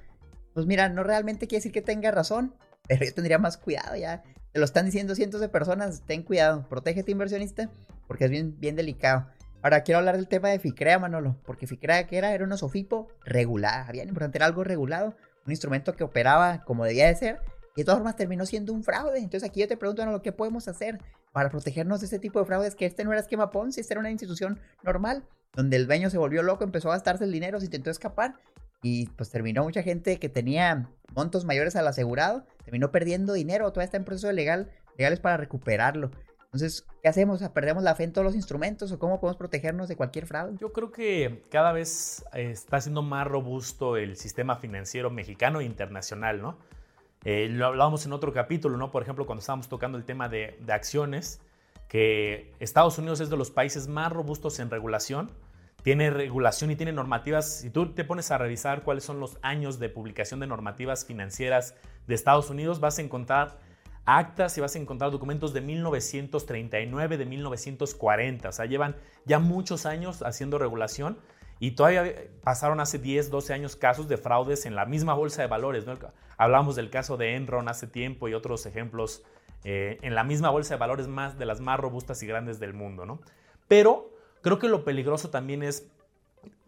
[SPEAKER 1] pues mira, no realmente quiere decir que tenga razón, pero yo tendría más cuidado ya. Te lo están diciendo cientos de personas, ten cuidado, protégete inversionista, porque es bien, bien delicado. Ahora quiero hablar del tema de FICREA, Manolo, porque FICREA que era, era un SOFIPO regulado, bien importante, era algo regulado, un instrumento que operaba como debía de ser, y de todas formas terminó siendo un fraude. Entonces aquí yo te pregunto, Manolo, ¿qué podemos hacer para protegernos de este tipo de fraudes? Que este no era esquema Ponzi, este era una institución normal, donde el dueño se volvió loco, empezó a gastarse el dinero, se intentó escapar, y pues terminó mucha gente que tenía montos mayores al asegurado, terminó perdiendo dinero, todavía está en proceso legal, legales para recuperarlo. Entonces, ¿qué hacemos? ¿Perdemos la fe en todos los instrumentos o cómo podemos protegernos de cualquier fraude?
[SPEAKER 3] Yo creo que cada vez eh, está siendo más robusto el sistema financiero mexicano e internacional, ¿no? Eh, lo hablábamos en otro capítulo, ¿no? Por ejemplo, cuando estábamos tocando el tema de, de acciones, que Estados Unidos es de los países más robustos en regulación, tiene regulación y tiene normativas. Si tú te pones a revisar cuáles son los años de publicación de normativas financieras de Estados Unidos, vas a encontrar actas y vas a encontrar documentos de 1939, de 1940. O sea, llevan ya muchos años haciendo regulación y todavía pasaron hace 10, 12 años casos de fraudes en la misma bolsa de valores. Hablamos del caso de Enron hace tiempo y otros ejemplos eh, en la misma bolsa de valores más de las más robustas y grandes del mundo. ¿no? Pero creo que lo peligroso también es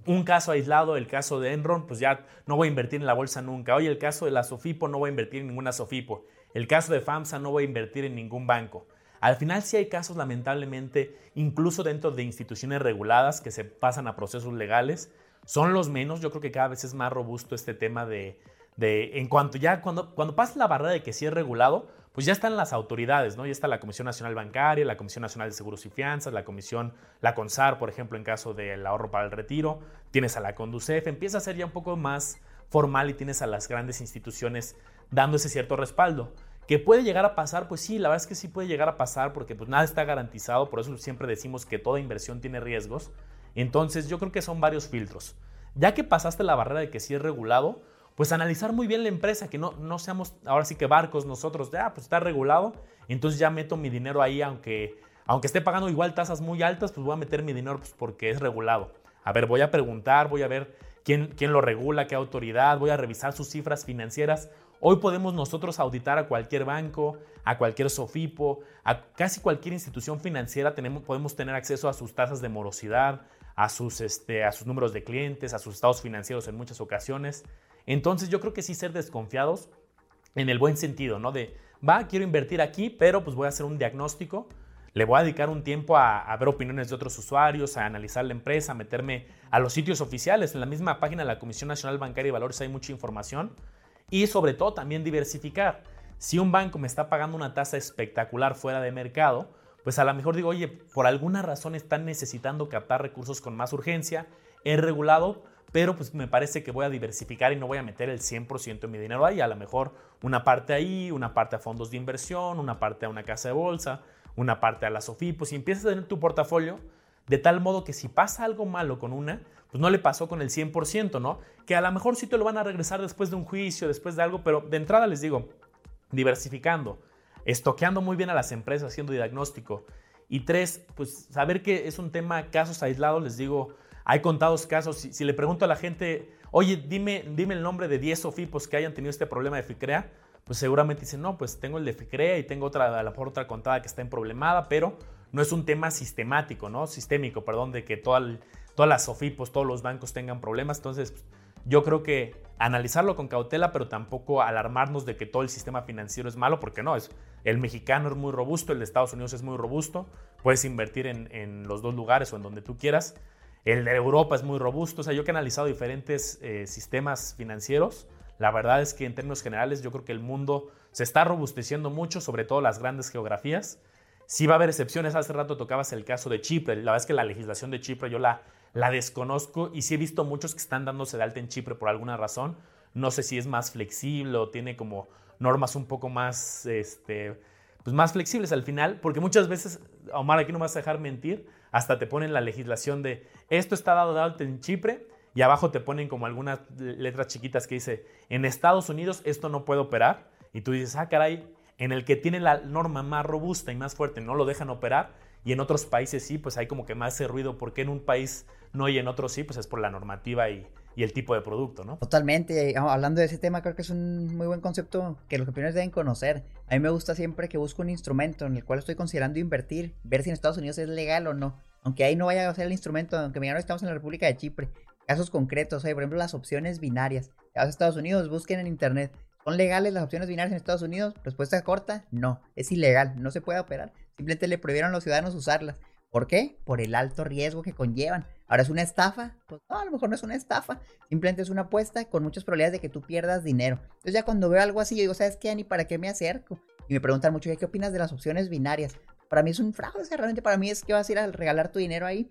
[SPEAKER 3] un caso aislado, el caso de Enron, pues ya no voy a invertir en la bolsa nunca. Oye, el caso de la Sofipo, no voy a invertir en ninguna Sofipo. El caso de FAMSA no voy a invertir en ningún banco. Al final sí hay casos, lamentablemente, incluso dentro de instituciones reguladas que se pasan a procesos legales. Son los menos, yo creo que cada vez es más robusto este tema de, de en cuanto ya, cuando, cuando pasa la barrera de que sí es regulado, pues ya están las autoridades, ¿no? Ya está la Comisión Nacional Bancaria, la Comisión Nacional de Seguros y Fianzas, la Comisión, la CONSAR, por ejemplo, en caso del ahorro para el retiro, tienes a la CONDUCEF, empieza a ser ya un poco más formal y tienes a las grandes instituciones dando ese cierto respaldo. ¿Que puede llegar a pasar? Pues sí, la verdad es que sí puede llegar a pasar porque pues nada está garantizado, por eso siempre decimos que toda inversión tiene riesgos. Entonces yo creo que son varios filtros. Ya que pasaste la barrera de que sí es regulado, pues analizar muy bien la empresa, que no, no seamos ahora sí que barcos nosotros, de, ah, pues está regulado, entonces ya meto mi dinero ahí, aunque, aunque esté pagando igual tasas muy altas, pues voy a meter mi dinero pues, porque es regulado. A ver, voy a preguntar, voy a ver quién, quién lo regula, qué autoridad, voy a revisar sus cifras financieras. Hoy podemos nosotros auditar a cualquier banco, a cualquier SOFIPO, a casi cualquier institución financiera tenemos, podemos tener acceso a sus tasas de morosidad, a sus, este, a sus números de clientes, a sus estados financieros en muchas ocasiones. Entonces yo creo que sí ser desconfiados en el buen sentido, ¿no? De, va, quiero invertir aquí, pero pues voy a hacer un diagnóstico, le voy a dedicar un tiempo a, a, ver opiniones de otros usuarios, a analizar la empresa, a meterme a los sitios oficiales. En la misma página de la Comisión Nacional Bancaria y Valores hay mucha información y sobre todo también diversificar. Si un banco me está pagando una tasa espectacular fuera de mercado, pues a lo mejor digo, oye, por alguna razón están necesitando captar recursos con más urgencia, es regulado, pero pues me parece que voy a diversificar y no voy a meter el 100% de mi dinero ahí, a lo mejor una parte ahí, una parte a fondos de inversión, una parte a una casa de bolsa, una parte a la SOFI, pues si empiezas a tener tu portafolio, de tal modo que si pasa algo malo con una, pues no le pasó con el 100%, ¿no? Que a lo mejor sí te lo van a regresar después de un juicio, después de algo, pero de entrada les digo, diversificando, estoqueando muy bien a las empresas, haciendo diagnóstico. Y tres, pues saber que es un tema casos aislados, les digo, hay contados casos, si, le pregunto a la gente, oye, dime, dime el nombre de 10 SOFIPOS que hayan tenido este problema de FICREA, pues seguramente dicen, no, pues tengo el de FICREA y tengo otra, a lo mejor otra contada que está en problemada, pero no es un tema sistemático, ¿no? Sistémico, perdón, de que toda el, todas las SOFIPOS, todos los bancos tengan problemas. Entonces, yo creo que analizarlo con cautela, pero tampoco alarmarnos de que todo el sistema financiero es malo, porque no, es, el mexicano es muy robusto, el de Estados Unidos es muy robusto, puedes invertir en, los dos lugares o en donde tú quieras. El de Europa es muy robusto, o sea, yo que he analizado diferentes eh, sistemas financieros, la verdad es que en términos generales yo creo que el mundo se está robusteciendo mucho, sobre todo las grandes geografías. Sí va a haber excepciones, hace rato tocabas el caso de Chipre, la verdad es que la legislación de Chipre yo la, la desconozco y sí he visto muchos que están dándose de alta en Chipre por alguna razón. No sé si es más flexible o tiene como normas un poco más, este, pues más flexibles al final, porque muchas veces, Omar, aquí no me vas a dejar mentir, hasta te ponen la legislación de esto está dado de alta en Chipre y abajo te ponen como algunas letras chiquitas que dice en Estados Unidos esto no puede operar y tú dices, ah, caray, en el que tiene la norma más robusta y más fuerte no lo dejan operar y en otros países sí, pues hay como que más ese ruido, porque en un país no y en otros sí, pues es por la normativa y, el tipo de producto, ¿no?
[SPEAKER 1] Totalmente. Hablando de ese tema, creo que es un muy buen concepto que los campeones deben conocer. A mí me gusta siempre que busco un instrumento en el cual estoy considerando invertir, ver si en Estados Unidos es legal o no. Aunque ahí no vaya a ser el instrumento, aunque me estamos en la República de Chipre. Casos concretos, hay por ejemplo las opciones binarias. Vas a Estados Unidos, busquen en internet. ¿Son legales las opciones binarias en Estados Unidos? Respuesta corta, no. Es ilegal, no se puede operar. Simplemente le prohibieron a los ciudadanos usarlas. ¿Por qué? Por el alto riesgo que conllevan. Ahora es una estafa. Pues no, a lo mejor no es una estafa. Simplemente es una apuesta con muchas probabilidades de que tú pierdas dinero. Entonces ya cuando veo algo así, yo digo, ¿sabes qué? Ni para qué me acerco. Y me preguntan mucho, ¿qué opinas de las opciones binarias? Para mí es un fraude. realmente para mí es que vas a ir a regalar tu dinero ahí.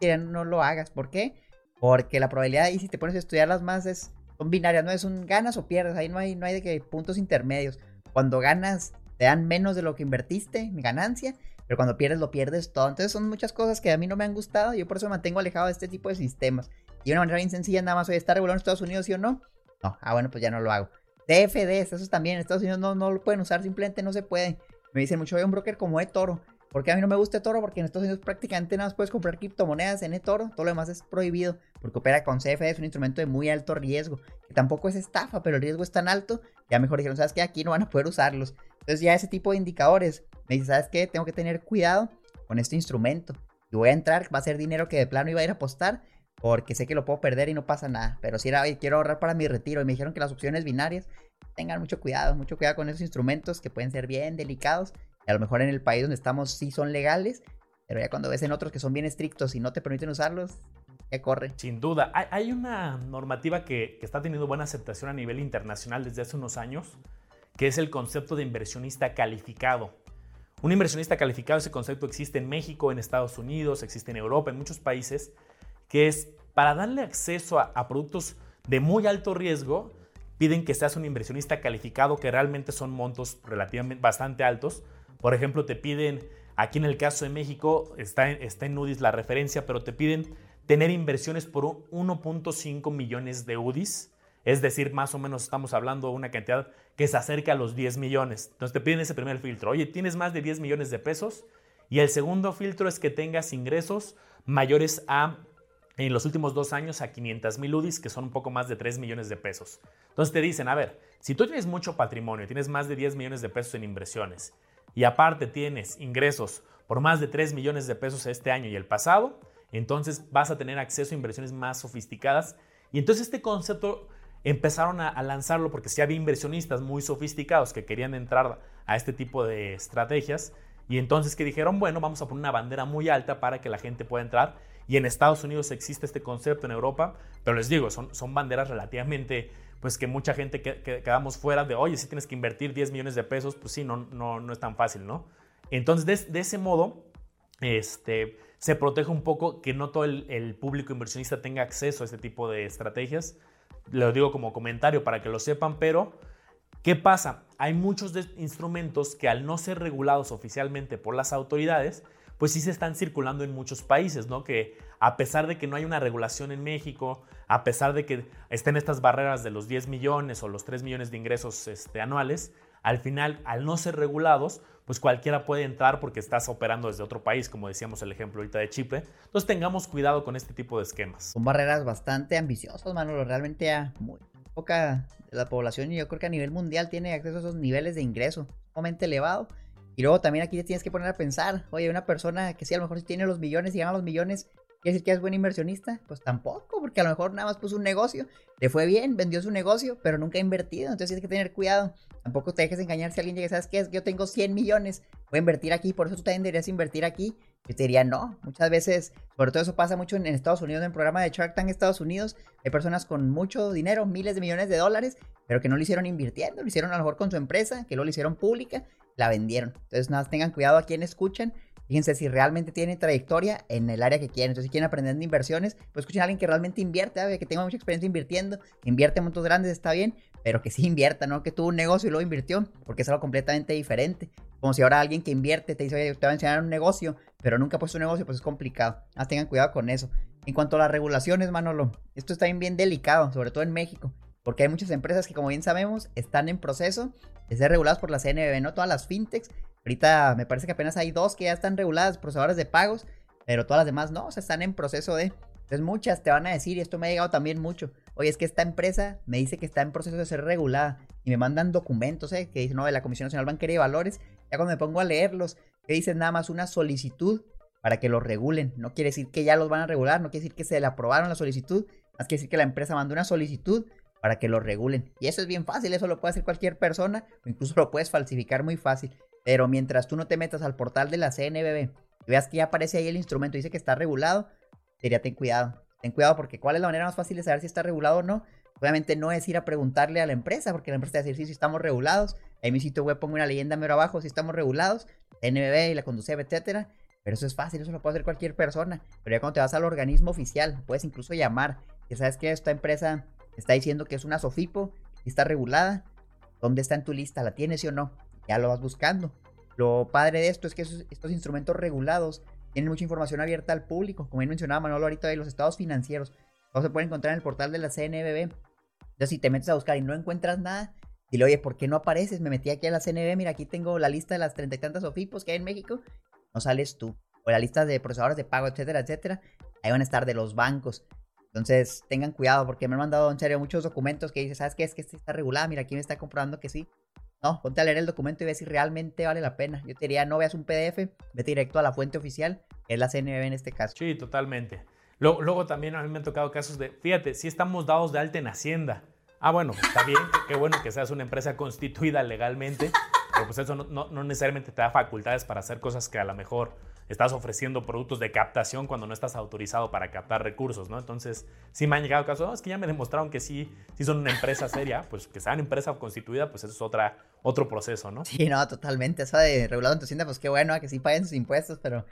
[SPEAKER 1] Que no lo hagas. ¿Por qué? Porque la probabilidad, y si te pones a estudiarlas más, es, son binarias. No es un ganas o pierdes. Ahí no hay, no hay de que puntos intermedios. Cuando ganas, te dan menos de lo que invertiste, mi ganancia pero cuando pierdes, lo pierdes todo. Entonces son muchas cosas que a mí no me han gustado. Yo por eso me mantengo alejado de este tipo de sistemas. Y de una manera bien sencilla, nada más, oye, ¿está regulado en Estados Unidos, sí o no? No, ah, bueno, pues ya no lo hago. CFDs, esos también en Estados Unidos no, no lo pueden usar, simplemente no se puede. Me dicen mucho, oye, un broker como eToro. Porque a mí no me gusta eToro, porque en Estados Unidos prácticamente nada más puedes comprar criptomonedas en eToro, todo lo demás es prohibido, porque opera con CFD, es un instrumento de muy alto riesgo, que tampoco es estafa, pero el riesgo es tan alto, ya mejor dijeron, ¿sabes qué? Aquí no van a poder usarlos. Entonces ya ese tipo de indicadores, me dice, ¿sabes qué? Tengo que tener cuidado con este instrumento. Y voy a entrar, va a ser dinero que de plano iba a ir a apostar porque sé que lo puedo perder y no pasa nada. Pero si era, quiero ahorrar para mi retiro y me dijeron que las opciones binarias, tengan mucho cuidado, mucho cuidado con esos instrumentos que pueden ser bien delicados. Y a lo mejor en el país donde estamos sí son legales, pero ya cuando ves en otros que son bien estrictos y no te permiten usarlos, ya corre.
[SPEAKER 3] Sin duda. Hay, una normativa que, que está teniendo buena aceptación a nivel internacional desde hace unos años, que es el concepto de inversionista calificado. Un inversionista calificado, ese concepto existe en México, en Estados Unidos, existe en Europa, en muchos países, que es para darle acceso a, productos de muy alto riesgo, piden que seas un inversionista calificado, que realmente son montos relativamente bastante altos. Por ejemplo, te piden, aquí en el caso de México, está en, está en UDIs la referencia, pero te piden tener inversiones por 1.5 millones de UDIs es decir, más o menos estamos hablando de una cantidad que se acerca a los 10 millones. Entonces te piden ese primer filtro. Oye, tienes más de 10 millones de pesos. Y el segundo filtro es que tengas ingresos mayores a, en los últimos dos años, a 500 mil UDIs, que son un poco más de 3 millones de pesos. Entonces te dicen, a ver, si tú tienes mucho patrimonio, tienes más de 10 millones de pesos en inversiones, y aparte tienes ingresos por más de 3 millones de pesos este año y el pasado, entonces vas a tener acceso a inversiones más sofisticadas. Y entonces este concepto empezaron a, lanzarlo porque sí había inversionistas muy sofisticados que querían entrar a este tipo de estrategias y entonces que dijeron, bueno, vamos a poner una bandera muy alta para que la gente pueda entrar. Y en Estados Unidos existe este concepto, en Europa, pero les digo, son, son banderas relativamente, pues que mucha gente que, quedamos fuera de, oye, si tienes que invertir 10 millones de pesos, pues sí, no, no, no es tan fácil, ¿no? Entonces, de, de ese modo, este, se protege un poco que no todo el, el público inversionista tenga acceso a este tipo de estrategias lo digo como comentario para que lo sepan, pero ¿qué pasa? Hay muchos instrumentos que al no ser regulados oficialmente por las autoridades, pues sí se están circulando en muchos países, ¿no? Que a pesar de que no hay una regulación en México, a pesar de que estén estas barreras de los 10 millones o los 3 millones de ingresos este, anuales, al final, al no ser regulados, pues cualquiera puede entrar porque estás operando desde otro país, como decíamos el ejemplo ahorita de Chipre. Entonces tengamos cuidado con este tipo de esquemas.
[SPEAKER 1] Son barreras bastante ambiciosas, Manolo. Realmente a muy poca de la población, y yo creo que a nivel mundial tiene acceso a esos niveles de ingreso sumamente elevado. Y luego también aquí tienes que poner a pensar, oye, una persona que sí, a lo mejor tiene los millones y gana los millones, ¿Quiere decir que es buen inversionista? Pues tampoco, porque a lo mejor nada más puso un negocio, le fue bien, vendió su negocio, pero nunca ha invertido. Entonces tienes que tener cuidado. Tampoco te dejes engañar si alguien llega, ¿sabes qué? Yo tengo 100 millones, voy a invertir aquí, por eso tú también deberías invertir aquí. Yo te diría, no. Muchas veces, sobre todo eso pasa mucho en, Estados Unidos, en el programa de Shark Tank Estados Unidos. Hay personas con mucho dinero, miles de millones de dólares, pero que no lo hicieron invirtiendo, lo hicieron a lo mejor con su empresa, que luego lo hicieron pública, la vendieron. Entonces, nada, tengan cuidado a quien escuchan Fíjense si realmente tienen trayectoria en el área que quieren. Entonces, si quieren aprender de inversiones, pues escuchen a alguien que realmente invierte, que tenga mucha experiencia invirtiendo, invierte en montos grandes, está bien, pero que sí invierta, no que tuvo un negocio y luego invirtió, porque es algo completamente diferente. Como si ahora alguien que invierte te dice, oye, te va a enseñar un negocio, pero nunca ha puesto un negocio, pues es complicado. Más tengan cuidado con eso. En cuanto a las regulaciones, Manolo, esto está bien, bien delicado, sobre todo en México, porque hay muchas empresas que, como bien sabemos, están en proceso de ser reguladas por la CNB, no todas las fintechs Ahorita me parece que apenas hay dos que ya están reguladas, procesadores de pagos, pero todas las demás no, o sea, están en proceso de. Entonces muchas te van a decir, y esto me ha llegado también mucho, oye, es que esta empresa me dice que está en proceso de ser regulada y me mandan documentos, ¿eh? Que dicen, no, de la Comisión Nacional Bancaria y Valores, ya cuando me pongo a leerlos, que dicen nada más una solicitud para que los regulen. No quiere decir que ya los van a regular, no quiere decir que se le aprobaron la solicitud, más quiere decir que la empresa mandó una solicitud para que lo regulen. Y eso es bien fácil, eso lo puede hacer cualquier persona, o incluso lo puedes falsificar muy fácil. Pero mientras tú no te metas al portal de la CNBB y veas que ya aparece ahí el instrumento dice que está regulado, sería ten cuidado. Ten cuidado porque ¿cuál es la manera más fácil de saber si está regulado o no? Obviamente no es ir a preguntarle a la empresa, porque la empresa te va a decir, sí, si estamos regulados. En mi sitio web pongo una leyenda mero abajo, si estamos regulados, CNBB y la Conduceb, etcétera. Pero eso es fácil, eso lo puede hacer cualquier persona. Pero ya cuando te vas al organismo oficial, puedes incluso llamar. Que sabes que esta empresa está diciendo que es una SOFIPO está regulada. ¿Dónde está en tu lista? ¿La tienes sí o no? Ya lo vas buscando. Lo padre de esto es que estos instrumentos regulados tienen mucha información abierta al público. Como bien mencionaba Manuel ahorita de los estados financieros. Todo se puede encontrar en el portal de la CNBB. Entonces, si te metes a buscar y no encuentras nada, dile, oye, ¿por qué no apareces? Me metí aquí a la CNBB, mira, aquí tengo la lista de las treinta y tantas OFIPOS que hay en México. No sales tú. O la lista de procesadores de pago, etcétera, etcétera. Ahí van a estar de los bancos. Entonces, tengan cuidado porque me han mandado en serio muchos documentos que dicen, ¿sabes qué? Es que este está regulada, mira, aquí me está comprobando que sí. No, ponte a leer el documento y ve si realmente vale la pena. Yo te diría, no veas un PDF, vete directo a la fuente oficial, es la CNBB en este caso.
[SPEAKER 3] Sí, totalmente. Luego, también a mí me han tocado casos de, fíjate, si estamos dados de alta en Hacienda. Ah, bueno, está bien, qué bueno que seas una empresa constituida legalmente, pero pues eso no, necesariamente te da facultades para hacer cosas que a lo mejor estás ofreciendo productos de captación cuando no estás autorizado para captar recursos, ¿no? Entonces, si me han llegado casos, es que ya me demostraron que sí, sí son una empresa seria, pues que sean empresa constituida, pues eso es otra, otro proceso, ¿no?
[SPEAKER 1] Sí, no, totalmente. Eso de regulado en tu hacienda, pues qué bueno, que sí paguen sus impuestos, pero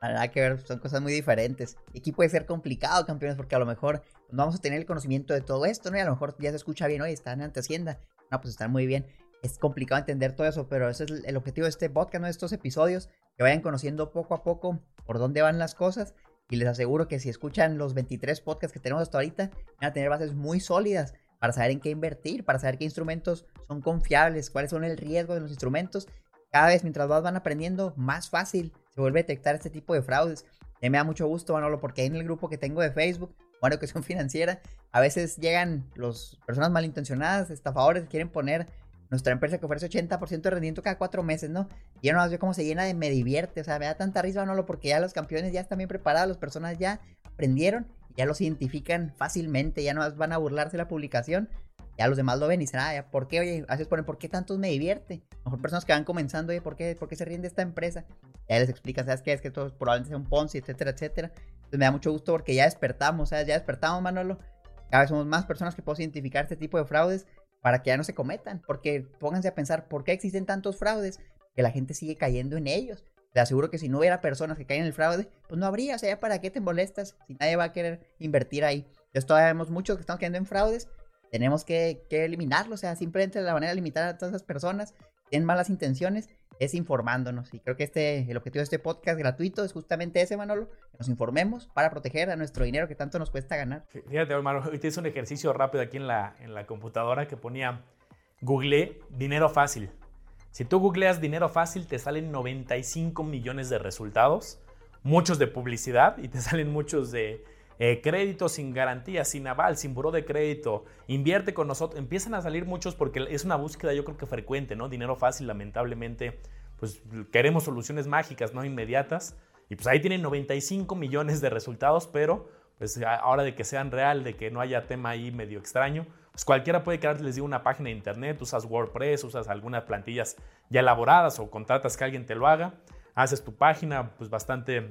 [SPEAKER 1] Nada que ver, son cosas muy diferentes. Y aquí puede ser complicado, campeones, porque a lo mejor no vamos a tener el conocimiento de todo esto, ¿no? Y a lo mejor ya se escucha bien, oye, están ante Hacienda. No, pues están muy bien. Es complicado entender todo eso, pero ese es el objetivo de este podcast. De estos episodios, que vayan conociendo poco a poco por dónde van las cosas. Y les aseguro que si escuchan los 23 podcasts que tenemos hasta ahorita, van a tener bases muy sólidas para saber en qué invertir, para saber qué instrumentos son confiables, cuáles son el riesgo de los instrumentos. Cada vez mientras van aprendiendo, más fácil se vuelve a detectar este tipo de fraudes. me da mucho gusto, Manolo, porque en el grupo que tengo de Facebook, bueno, Educación Financiera, a veces llegan las personas malintencionadas, estafadores, quieren poner nuestra empresa que ofrece 80% de rendimiento cada cuatro meses, ¿no? Y yo no veo cómo se llena de me divierte, o sea, me da tanta risa, Manolo, porque ya los campeones ya están bien preparados, las personas ya aprendieron, ya los identifican fácilmente, ya no van a burlarse la publicación ya los demás lo ven y dicen, ah, ¿por qué? Oye, a veces ponen, ¿por qué tantos me divierte? mejor personas que van comenzando, oye, ¿por qué, ¿por qué se ríen de esta empresa? Ya les explican, ¿sabes qué? Es que todo probablemente sea un Ponzi, etcétera, etcétera. Entonces me da mucho gusto porque ya despertamos, ¿sabes? Ya despertamos, Manolo. Cada vez somos más personas que podemos identificar este tipo de fraudes para que ya no se cometan. Porque pónganse a pensar, ¿por qué existen tantos fraudes? Que la gente sigue cayendo en ellos. Te aseguro que si no hubiera personas que caen en el fraude, pues no habría. O sea, ¿ya ¿para qué te molestas? Si nadie va a querer invertir ahí. Entonces todavía vemos muchos que estamos cayendo en fraudes tenemos que, eliminarlo. O sea, simplemente la manera de limitar a todas esas personas que tienen malas intenciones es informándonos. Y creo que este, el objetivo de este podcast gratuito es justamente ese, Manolo, que nos informemos para proteger a nuestro dinero que tanto nos cuesta ganar.
[SPEAKER 3] Fíjate, hermano, hoy tienes un ejercicio rápido aquí en la, en la computadora que ponía Google dinero fácil. Si tú googleas dinero fácil, te salen 95 millones de resultados, muchos de publicidad y te salen muchos de eh, crédito sin garantía, sin aval, sin buró de crédito, invierte con nosotros. Empiezan a salir muchos porque es una búsqueda yo creo que frecuente, ¿no? Dinero fácil, lamentablemente, pues queremos soluciones mágicas, no inmediatas. Y pues ahí tienen 95 millones de resultados, pero pues ahora de que sean real, de que no haya tema ahí medio extraño, pues cualquiera puede crear, les digo, una página de internet, usas WordPress, usas algunas plantillas ya elaboradas o contratas que alguien te lo haga, haces tu página pues bastante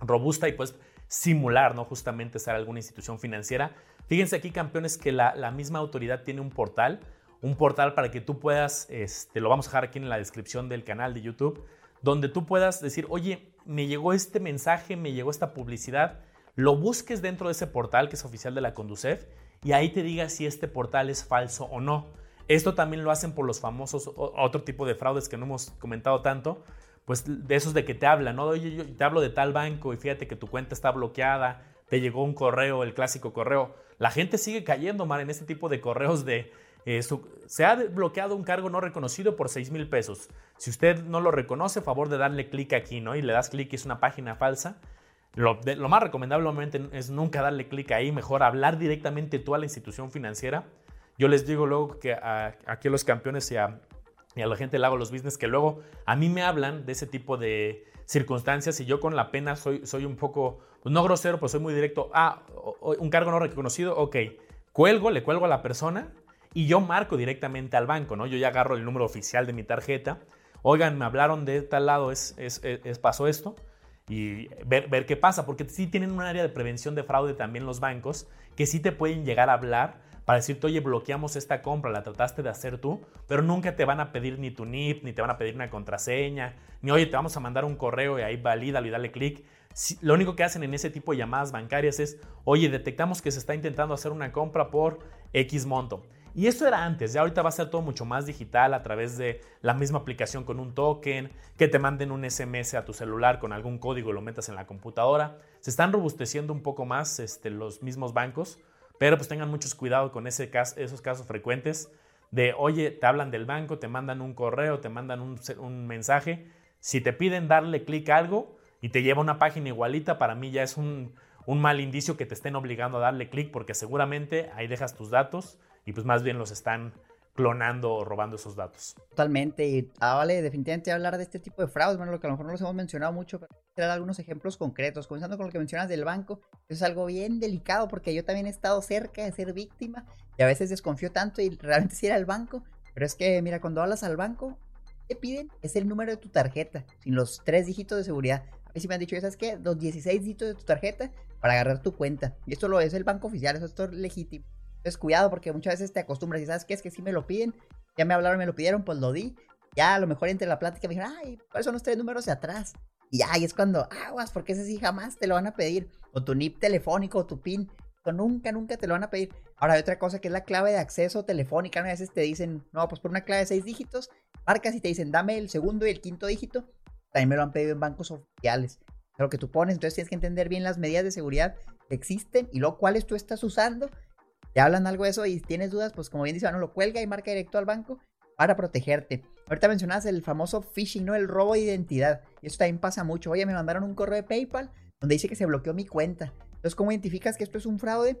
[SPEAKER 3] robusta y pues simular, ¿no? Justamente ser alguna institución financiera. Fíjense aquí, campeones, que la, misma autoridad tiene un portal, un portal para que tú puedas, este, lo vamos a dejar aquí en la descripción del canal de YouTube, donde tú puedas decir, oye, me llegó este mensaje, me llegó esta publicidad, lo busques dentro de ese portal que es oficial de la Conducef y ahí te diga si este portal es falso o no. Esto también lo hacen por los famosos, otro tipo de fraudes que no hemos comentado tanto, pues de esos de que te hablan, ¿no? Oye, yo te hablo de tal banco y fíjate que tu cuenta está bloqueada, te llegó un correo, el clásico correo. La gente sigue cayendo, Mar, en este tipo de correos de... Eh, se ha bloqueado un cargo no reconocido por 6 mil pesos. Si usted no lo reconoce, favor de darle clic aquí, ¿no? Y le das clic y es una página falsa. Lo, más recomendable obviamente es nunca darle clic ahí, mejor hablar directamente tú a la institución financiera. Yo les digo luego que aquí a los campeones y a, y a la gente le hago los business que luego a mí me hablan de ese tipo de circunstancias y yo con la pena soy, soy un poco, pues no grosero, pues soy muy directo. Ah, un cargo no reconocido, ok. Cuelgo, le cuelgo a la persona y yo marco directamente al banco, ¿no? Yo ya agarro el número oficial de mi tarjeta. Oigan, me hablaron de tal lado, es, es, es pasó esto y ver, ver, qué pasa, porque sí tienen un área de prevención de fraude también los bancos, que sí te pueden llegar a hablar para decirte, oye, bloqueamos esta compra, la trataste de hacer tú, pero nunca te van a pedir ni tu NIP, ni te van a pedir una contraseña, ni oye, te vamos a mandar un correo y ahí valídalo y dale clic. lo único que hacen en ese tipo de llamadas bancarias es, oye, detectamos que se está intentando hacer una compra por X monto. Y eso era antes, ya ahorita va a ser todo mucho más digital a través de la misma aplicación con un token, que te manden un SMS a tu celular con algún código y lo metas en la computadora. Se están robusteciendo un poco más este, los mismos bancos, pero pues tengan muchos cuidado con esos casos frecuentes de, oye, te hablan del banco, te mandan un correo, te mandan un, un mensaje. Si te piden darle clic a algo y te lleva a una página igualita, para mí ya es un, un mal indicio que te estén obligando a darle clic porque seguramente ahí dejas tus datos y pues más bien los están clonando o robando esos datos.
[SPEAKER 1] Totalmente. Y ah, vale, definitivamente hablar de este tipo de fraudes, bueno, lo que a lo mejor no los hemos mencionado mucho, pero dar algunos ejemplos concretos, comenzando con lo que mencionas del banco, es algo bien delicado porque yo también he estado cerca de ser víctima y a veces desconfío tanto y realmente si era el banco, pero es que mira, cuando hablas al banco, te piden es el número de tu tarjeta, sin los tres dígitos de seguridad. A mí sí me han dicho, ¿sabes qué? Los 16 dígitos de tu tarjeta para agarrar tu cuenta. Y esto lo es el banco oficial, eso es legítimo. Entonces, cuidado, porque muchas veces te acostumbras y sabes qué es que si me lo piden, ya me hablaron, me lo pidieron, pues lo di. Ya a lo mejor entre la plática me dijeron, ay, ¿cuáles son los tres números de atrás? Y y es cuando, aguas, porque ese sí jamás te lo van a pedir. O tu NIP telefónico, o tu PIN. Nunca, nunca te lo van a pedir. Ahora hay otra cosa que es la clave de acceso telefónica. A veces te dicen, no, pues por una clave de seis dígitos, marcas y te dicen, dame el segundo y el quinto dígito. También me lo han pedido en bancos oficiales. Lo que tú pones, entonces tienes que entender bien las medidas de seguridad que existen y luego cuáles tú estás usando te hablan algo de eso y tienes dudas, pues como bien dice, no lo cuelga y marca directo al banco para protegerte. Ahorita mencionabas el famoso phishing, ¿no? El robo de identidad. Y eso también pasa mucho. Oye, me mandaron un correo de PayPal donde dice que se bloqueó mi cuenta. Entonces, ¿cómo identificas que esto es un fraude?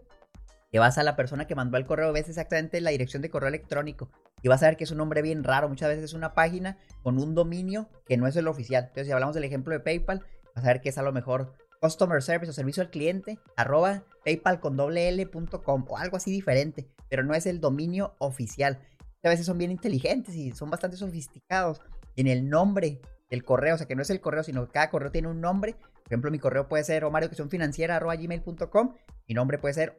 [SPEAKER 1] Que vas a la persona que mandó el correo, ves exactamente la dirección de correo electrónico y vas a ver que es un nombre bien raro. Muchas veces es una página con un dominio que no es el oficial. Entonces, si hablamos del ejemplo de PayPal, vas a ver que es a lo mejor customer service o servicio al cliente, arroba paypal con doble L.com o algo así diferente, pero no es el dominio oficial. A veces son bien inteligentes y son bastante sofisticados en el nombre del correo, o sea que no es el correo, sino que cada correo tiene un nombre. Por ejemplo, mi correo puede ser gmail.com mi nombre puede ser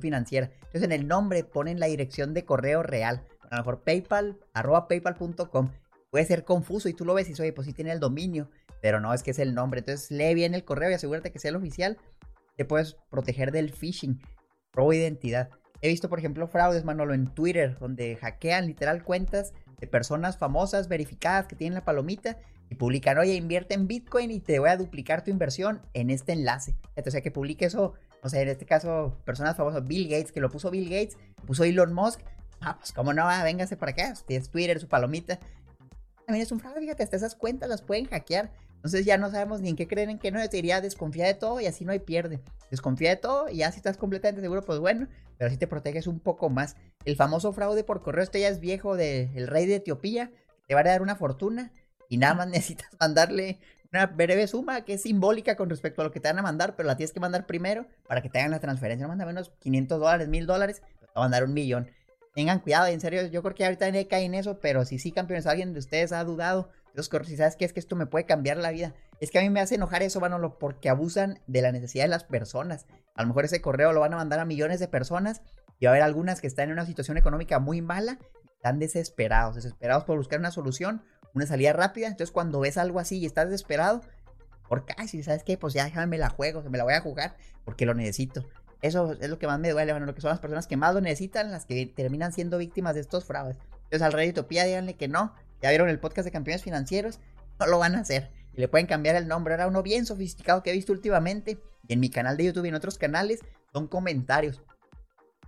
[SPEAKER 1] financiera. Entonces en el nombre ponen la dirección de correo real. A lo mejor paypal, arroba paypal.com. Puede ser confuso y tú lo ves y dices, oye, pues sí tiene el dominio pero no es que es el nombre. Entonces lee bien el correo y asegúrate que sea el oficial. Te puedes proteger del phishing, robo de identidad. He visto, por ejemplo, fraudes, Manolo, en Twitter, donde hackean literal cuentas de personas famosas, verificadas, que tienen la palomita y publican, oye, invierte en Bitcoin y te voy a duplicar tu inversión en este enlace. O sea, que publique eso, o sea, en este caso, personas famosas, Bill Gates, que lo puso Bill Gates, puso Elon Musk. Ah, pues cómo no, véngase para acá, tienes Twitter, su palomita. También es un fraude, fíjate, hasta esas cuentas las pueden hackear. Entonces ya no sabemos ni en qué creen, en qué no. Yo te diría, desconfía de todo y así no hay pierde. Desconfía de todo y ya si estás completamente seguro, pues bueno, pero así te proteges un poco más. El famoso fraude por correo, este ya es viejo del rey de Etiopía, te va a dar una fortuna y nada más necesitas mandarle una breve suma que es simbólica con respecto a lo que te van a mandar, pero la tienes que mandar primero para que te hagan la transferencia. No manda menos 500 dólares, 1000 dólares, te va a mandar un millón. Tengan cuidado, en serio, yo creo que ahorita nadie cae en eso, pero si sí, campeones, alguien de ustedes ha dudado entonces, si sabes que es que esto me puede cambiar la vida, es que a mí me hace enojar eso, Manolo, porque abusan de la necesidad de las personas. A lo mejor ese correo lo van a mandar a millones de personas y va a haber algunas que están en una situación económica muy mala, están desesperados, desesperados por buscar una solución, una salida rápida. Entonces, cuando ves algo así y estás desesperado, porque, ay, si sabes qué, pues ya déjame la juego, me la voy a jugar porque lo necesito. Eso es lo que más me duele, lo que son las personas que más lo necesitan, las que terminan siendo víctimas de estos fraudes. Entonces, al rey Utopía, díganle que no, ya vieron el podcast de campeones financieros, no lo van a hacer. Y le pueden cambiar el nombre. Era uno bien sofisticado que he visto últimamente. Y en mi canal de YouTube y en otros canales son comentarios.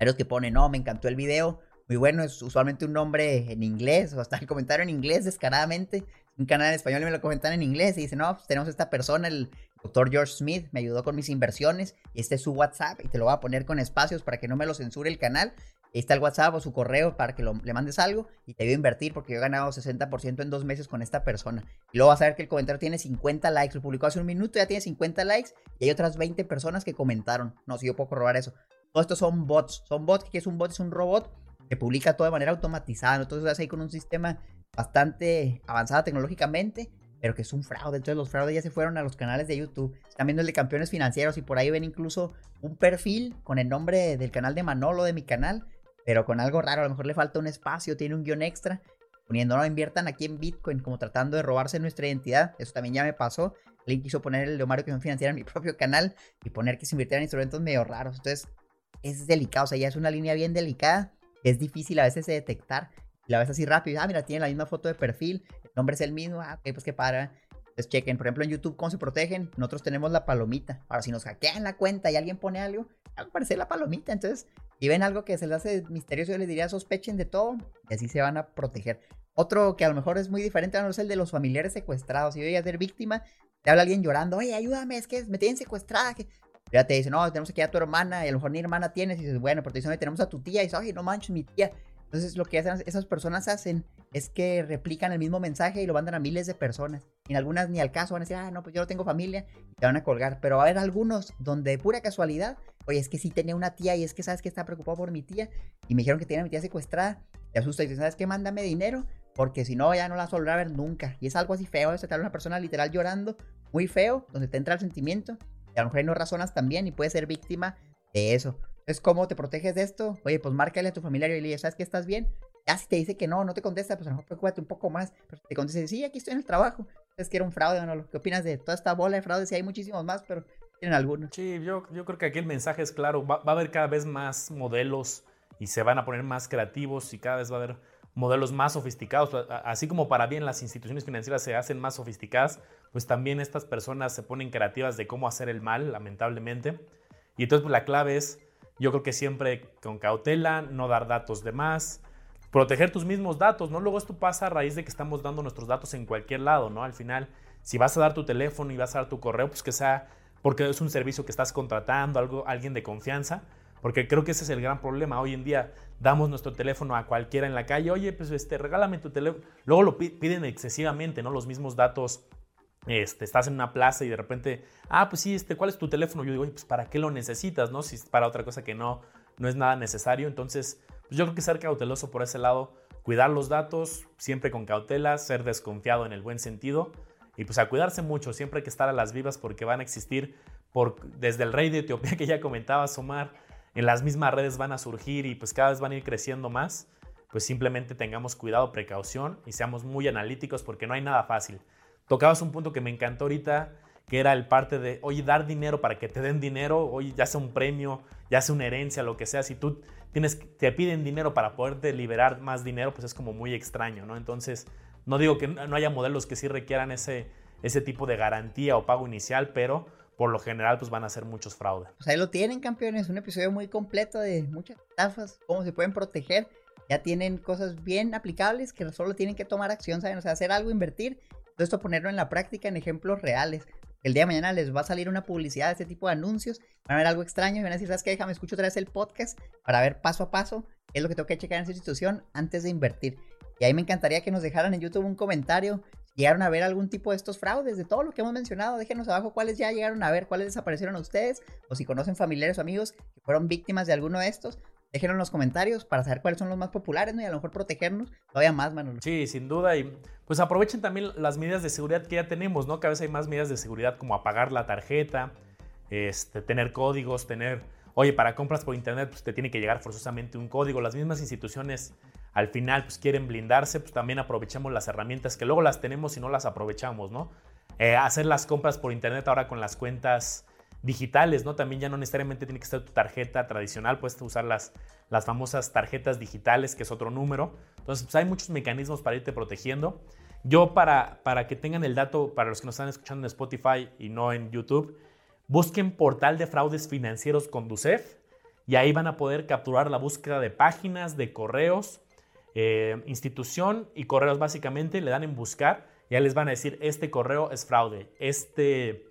[SPEAKER 1] Los que ponen, no, me encantó el video. Muy bueno, es usualmente un nombre en inglés, o hasta el comentario en inglés descaradamente. Un canal en español y me lo comentan en inglés y dicen, no, pues tenemos esta persona, el Doctor George Smith me ayudó con mis inversiones. Este es su WhatsApp y te lo voy a poner con espacios para que no me lo censure el canal. Está el WhatsApp o su correo para que le mandes algo y te voy a invertir porque yo he ganado 60% en dos meses con esta persona. Y luego vas a ver que el comentario tiene 50 likes. Lo publicó hace un minuto, ya tiene 50 likes y hay otras 20 personas que comentaron. No, si yo puedo robar eso. Todos estos son bots. Son bots. ¿Qué es un bot? Es un robot que publica todo de manera automatizada. Entonces vas ahí con un sistema bastante avanzado tecnológicamente pero que es un fraude. Entonces los fraudes ya se fueron a los canales de YouTube. Están viendo el de campeones financieros y por ahí ven incluso un perfil con el nombre del canal de Manolo de mi canal, pero con algo raro. A lo mejor le falta un espacio, tiene un guion extra. Poniendo, no inviertan aquí en Bitcoin, como tratando de robarse nuestra identidad. Eso también ya me pasó. Alguien quiso poner el de Mario que financiera en mi propio canal y poner que se invirtieran en instrumentos medio raros. Entonces es delicado, o sea, ya es una línea bien delicada. Es difícil a veces de detectar la ves así rápido, ah, mira, tiene la misma foto de perfil, el nombre es el mismo, ah, ok, pues que para. Entonces chequen, por ejemplo, en YouTube, ¿cómo se protegen? Nosotros tenemos la palomita. Ahora, si nos hackean la cuenta y alguien pone algo, aparece la palomita. Entonces, si ven algo que se les hace misterioso, yo les diría, sospechen de todo y así se van a proteger. Otro que a lo mejor es muy diferente no es el de los familiares secuestrados. Si yo a ser víctima, te habla alguien llorando, oye, ayúdame, es que me tienen secuestrada. Ya te dice, no, tenemos aquí a tu hermana y a lo mejor ni hermana tienes. Y dices, bueno, pero te dicen, tenemos a tu tía. Y dices, oye, no manches, mi tía. Entonces lo que hacen, esas personas hacen es que replican el mismo mensaje y lo mandan a miles de personas. Y en algunas ni al caso van a decir, ah, no, pues yo no tengo familia y te van a colgar. Pero va a haber algunos donde de pura casualidad, oye, es que sí tenía una tía y es que sabes que está preocupado por mi tía y me dijeron que tiene a mi tía secuestrada. Te asusta y dices, ¿sabes qué? Mándame dinero porque si no ya no la a ver nunca. Y es algo así feo, eso te habla una persona literal llorando, muy feo, donde te entra el sentimiento. Y a lo mejor no razonas también y puedes ser víctima de eso. Es ¿cómo te proteges de esto? Oye, pues márcale a tu familiar y le dices, ¿sabes que estás bien? Ya si te dice que no, no te contesta, pues a lo mejor preocúpate un poco más. Pero te contesta, sí, aquí estoy en el trabajo. Es que era un fraude, ¿no? ¿Qué opinas de toda esta bola de fraudes? Sí, hay muchísimos más, pero tienen algunos.
[SPEAKER 3] Sí, yo, yo creo que aquí el mensaje es claro. Va, va, a haber cada vez más modelos y se van a poner más creativos y cada vez va a haber modelos más sofisticados. Así como para bien las instituciones financieras se hacen más sofisticadas, pues también estas personas se ponen creativas de cómo hacer el mal, lamentablemente. Y entonces pues, la clave es yo creo que siempre con cautela, no dar datos de más, proteger tus mismos datos, ¿no? Luego esto pasa a raíz de que estamos dando nuestros datos en cualquier lado, ¿no? Al final, si vas a dar tu teléfono y vas a dar tu correo, pues que sea porque es un servicio que estás contratando, algo, alguien de confianza, porque creo que ese es el gran problema. Hoy en día damos nuestro teléfono a cualquiera en la calle, oye, pues este, regálame tu teléfono. Luego lo piden excesivamente, ¿no? Los mismos datos este, estás en una plaza y de repente, ah, pues sí, este, ¿cuál es tu teléfono? Yo digo, pues ¿para qué lo necesitas? ¿no? Si es para otra cosa que no, no es nada necesario. Entonces, pues yo creo que ser cauteloso por ese lado, cuidar los datos, siempre con cautela, ser desconfiado en el buen sentido y pues a cuidarse mucho, siempre que estar a las vivas porque van a existir, por, desde el rey de Etiopía que ya comentaba Omar, en las mismas redes van a surgir y pues cada vez van a ir creciendo más, pues simplemente tengamos cuidado, precaución y seamos muy analíticos porque no hay nada fácil tocabas un punto que me encantó ahorita, que era el parte de, oye, dar dinero para que te den dinero, oye, ya sea un premio, ya sea una herencia, lo que sea, si tú tienes, te piden dinero para poderte liberar más dinero, pues es como muy extraño, ¿no? Entonces, no digo que no haya modelos que sí requieran ese, ese tipo de garantía o pago inicial, pero por lo general pues van a ser muchos fraudes.
[SPEAKER 1] Pues ahí lo tienen, campeones, un episodio muy completo de muchas estafas, cómo se pueden proteger. Ya tienen cosas bien aplicables que solo tienen que tomar acción, ¿saben? O sea, hacer algo, invertir todo esto ponerlo en la práctica en ejemplos reales. El día de mañana les va a salir una publicidad de este tipo de anuncios. Van a ver algo extraño y van a decir, ¿sabes qué? Déjame escucho otra vez el podcast para ver paso a paso qué es lo que tengo que checar en esa institución antes de invertir. Y ahí me encantaría que nos dejaran en YouTube un comentario. Llegaron a ver algún tipo de estos fraudes, de todo lo que hemos mencionado, déjenos abajo cuáles ya llegaron a ver, cuáles desaparecieron a ustedes, o si conocen familiares o amigos que fueron víctimas de alguno de estos, déjenlo en los comentarios para saber cuáles son los más populares, ¿no? Y a lo mejor protegernos todavía más, Manolo.
[SPEAKER 3] Sí, sin duda. Y pues aprovechen también las medidas de seguridad que ya tenemos, ¿no? Cada vez hay más medidas de seguridad como apagar la tarjeta, este, tener códigos, tener... Oye, para compras por internet, pues te tiene que llegar forzosamente un código. Las mismas instituciones al final pues quieren blindarse, pues también aprovechemos las herramientas que luego las tenemos y no las aprovechamos, ¿no? Eh, hacer las compras por internet ahora con las cuentas digitales, ¿no? También ya no necesariamente tiene que ser tu tarjeta tradicional, puedes usar las, las famosas tarjetas digitales, que es otro número. Entonces, pues hay muchos mecanismos para irte protegiendo. Yo, para, para que tengan el dato, para los que nos están escuchando en Spotify y no en YouTube, busquen portal de fraudes financieros con DUCEF y ahí van a poder capturar la búsqueda de páginas, de correos, eh, institución y correos básicamente, le dan en buscar ya les van a decir, este correo es fraude, este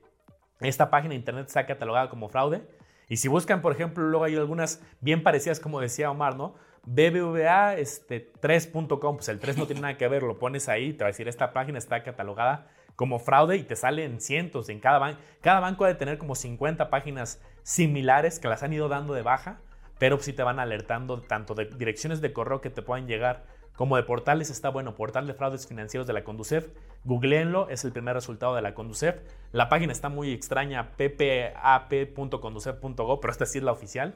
[SPEAKER 3] esta página de internet está catalogada como fraude. Y si buscan, por ejemplo, luego hay algunas bien parecidas, como decía Omar, ¿no? BBVA este, 3.com, pues el 3 no tiene nada que ver, lo pones ahí, te va a decir, esta página está catalogada como fraude y te salen cientos en cada banco. Cada banco debe tener como 50 páginas similares que las han ido dando de baja, pero sí te van alertando tanto de direcciones de correo que te pueden llegar como de portales. Está bueno, portal de fraudes financieros de la Conducef. Googleenlo, es el primer resultado de la Conducef. La página está muy extraña, ppap.conducef.go, pero esta sí es la oficial.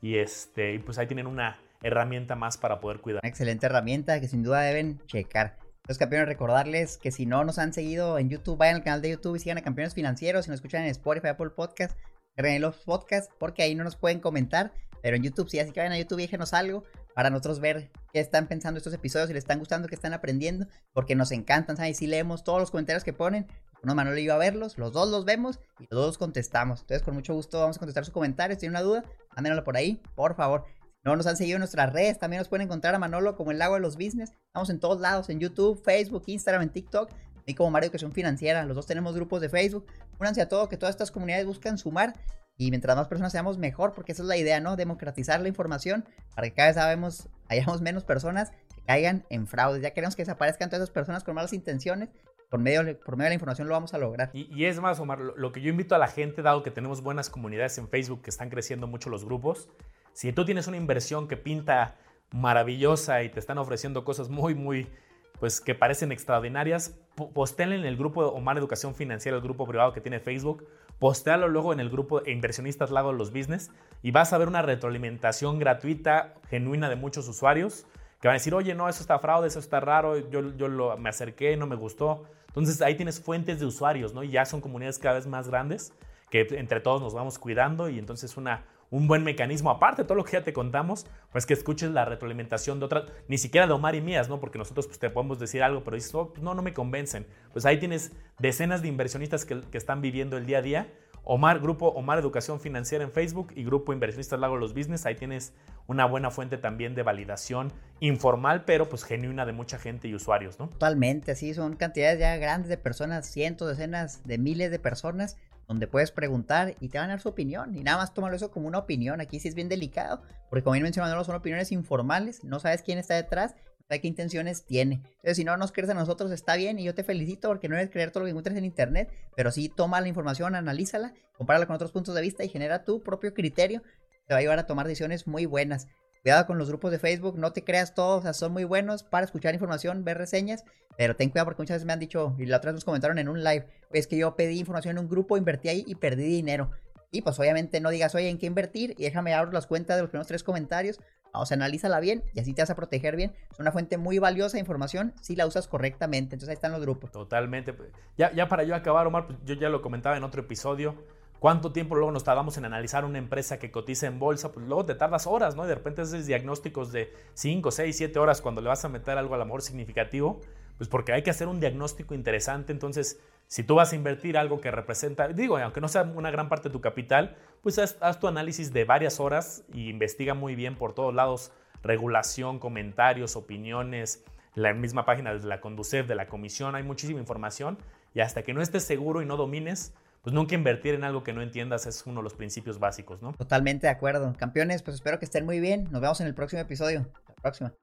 [SPEAKER 3] Y este, pues ahí tienen una herramienta más para poder cuidar.
[SPEAKER 1] Una excelente herramienta que sin duda deben checar. Los campeones, recordarles que si no nos han seguido en YouTube, vayan al canal de YouTube y sigan a Campeones Financieros. Si nos escuchan en Spotify, Apple Podcast, en los podcasts, porque ahí no nos pueden comentar. Pero en YouTube sí, así que vayan a YouTube y déjenos algo para nosotros ver qué están pensando estos episodios, si les están gustando, qué están aprendiendo, porque nos encantan, ¿sabes? Si leemos todos los comentarios que ponen, uno Manuel y yo a verlos, los dos los vemos y los dos contestamos. Entonces, con mucho gusto vamos a contestar sus comentarios. Si tienen una duda, mándenlo por ahí, por favor. No nos han seguido en nuestras redes, también nos pueden encontrar a Manolo como el lago de los business. Estamos en todos lados, en YouTube, Facebook, Instagram, en TikTok. Y como Mario Educación Financiera, los dos tenemos grupos de Facebook. Únanse a todo, que todas estas comunidades buscan sumar. Y mientras más personas seamos, mejor, porque esa es la idea, ¿no? Democratizar la información para que cada vez sabemos, hayamos menos personas que caigan en fraudes. Ya queremos que desaparezcan todas esas personas con malas intenciones. Por medio, por medio de la información lo vamos a lograr.
[SPEAKER 3] Y, es más, Omar, lo que yo invito a la gente, dado que tenemos buenas comunidades en Facebook que están creciendo mucho los grupos, si tú tienes una inversión que pinta maravillosa y te están ofreciendo cosas muy, muy, pues que parecen extraordinarias, postéenle en el grupo Omar Educación Financiera, el grupo privado que tiene Facebook, postéalo luego en el grupo Inversionistas Lago de los Business y vas a ver una retroalimentación gratuita, genuina de muchos usuarios que van a decir, oye, no, eso está fraude, eso está raro, yo, yo me acerqué, no me gustó. Entonces ahí tienes fuentes de usuarios, ¿no? Y ya son comunidades cada vez más grandes que entre todos nos vamos cuidando y entonces una, un buen mecanismo, aparte de todo lo que ya te contamos, pues que escuches la retroalimentación de otras, ni siquiera de Omar y mías, ¿no? Porque nosotros pues, te podemos decir algo, pero dices, oh, no, no me convencen. Pues ahí tienes decenas de inversionistas que, que, están viviendo el día a día. Omar, Grupo Omar Educación Financiera en Facebook y Grupo Inversionistas Lago Los Business, ahí tienes una buena fuente también de validación informal, pero pues genuina de mucha gente y usuarios, ¿no?
[SPEAKER 1] Totalmente, sí, son cantidades ya grandes de personas, cientos, decenas de miles de personas donde puedes preguntar y te van a dar su opinión. Y nada más tómalo eso como una opinión. Aquí sí es bien delicado, porque como bien mencionado, son opiniones informales, no sabes quién está detrás, no sabes qué intenciones tiene. Entonces, si no nos crees a nosotros, está bien y yo te felicito porque no debes creer todo lo que encuentres en internet, pero sí toma la información, analízala, compárala con otros puntos de vista y genera tu propio criterio. Te va a ayudar a tomar decisiones muy buenas. Cuidado con los grupos de Facebook, no te creas todos, o sea, son muy buenos para escuchar información, ver reseñas, pero ten cuidado porque muchas veces me han dicho, y la otra vez nos comentaron en un live, es que yo pedí información en un grupo, invertí ahí y perdí dinero. Y pues obviamente no digas, oye, ¿en qué invertir? Y déjame abrir las cuentas de los primeros tres comentarios. Vamos, analízala bien y así te vas a proteger bien. Es una fuente muy valiosa de información si la usas correctamente. Entonces ahí están los grupos.
[SPEAKER 3] Totalmente. Ya, ya para yo acabar, Omar, pues yo ya lo comentaba en otro episodio ¿Cuánto tiempo luego nos tardamos en analizar una empresa que cotiza en bolsa? Pues luego te tardas horas, ¿no? Y de repente haces diagnósticos de 5, 6, 7 horas cuando le vas a meter algo a lo mejor significativo, pues porque hay que hacer un diagnóstico interesante. Entonces, si tú vas a invertir algo que representa, digo, aunque no sea una gran parte de tu capital, pues haz, haz tu análisis de varias horas y investiga muy bien por todos lados regulación, comentarios, opiniones, la misma página de la Conducef, de la comisión, hay muchísima información y hasta que no estés seguro y no domines, pues nunca invertir en algo que no entiendas es uno de los principios básicos, ¿no?
[SPEAKER 1] Totalmente de acuerdo. Campeones, pues espero que estén muy bien. Nos vemos en el próximo episodio. La próxima.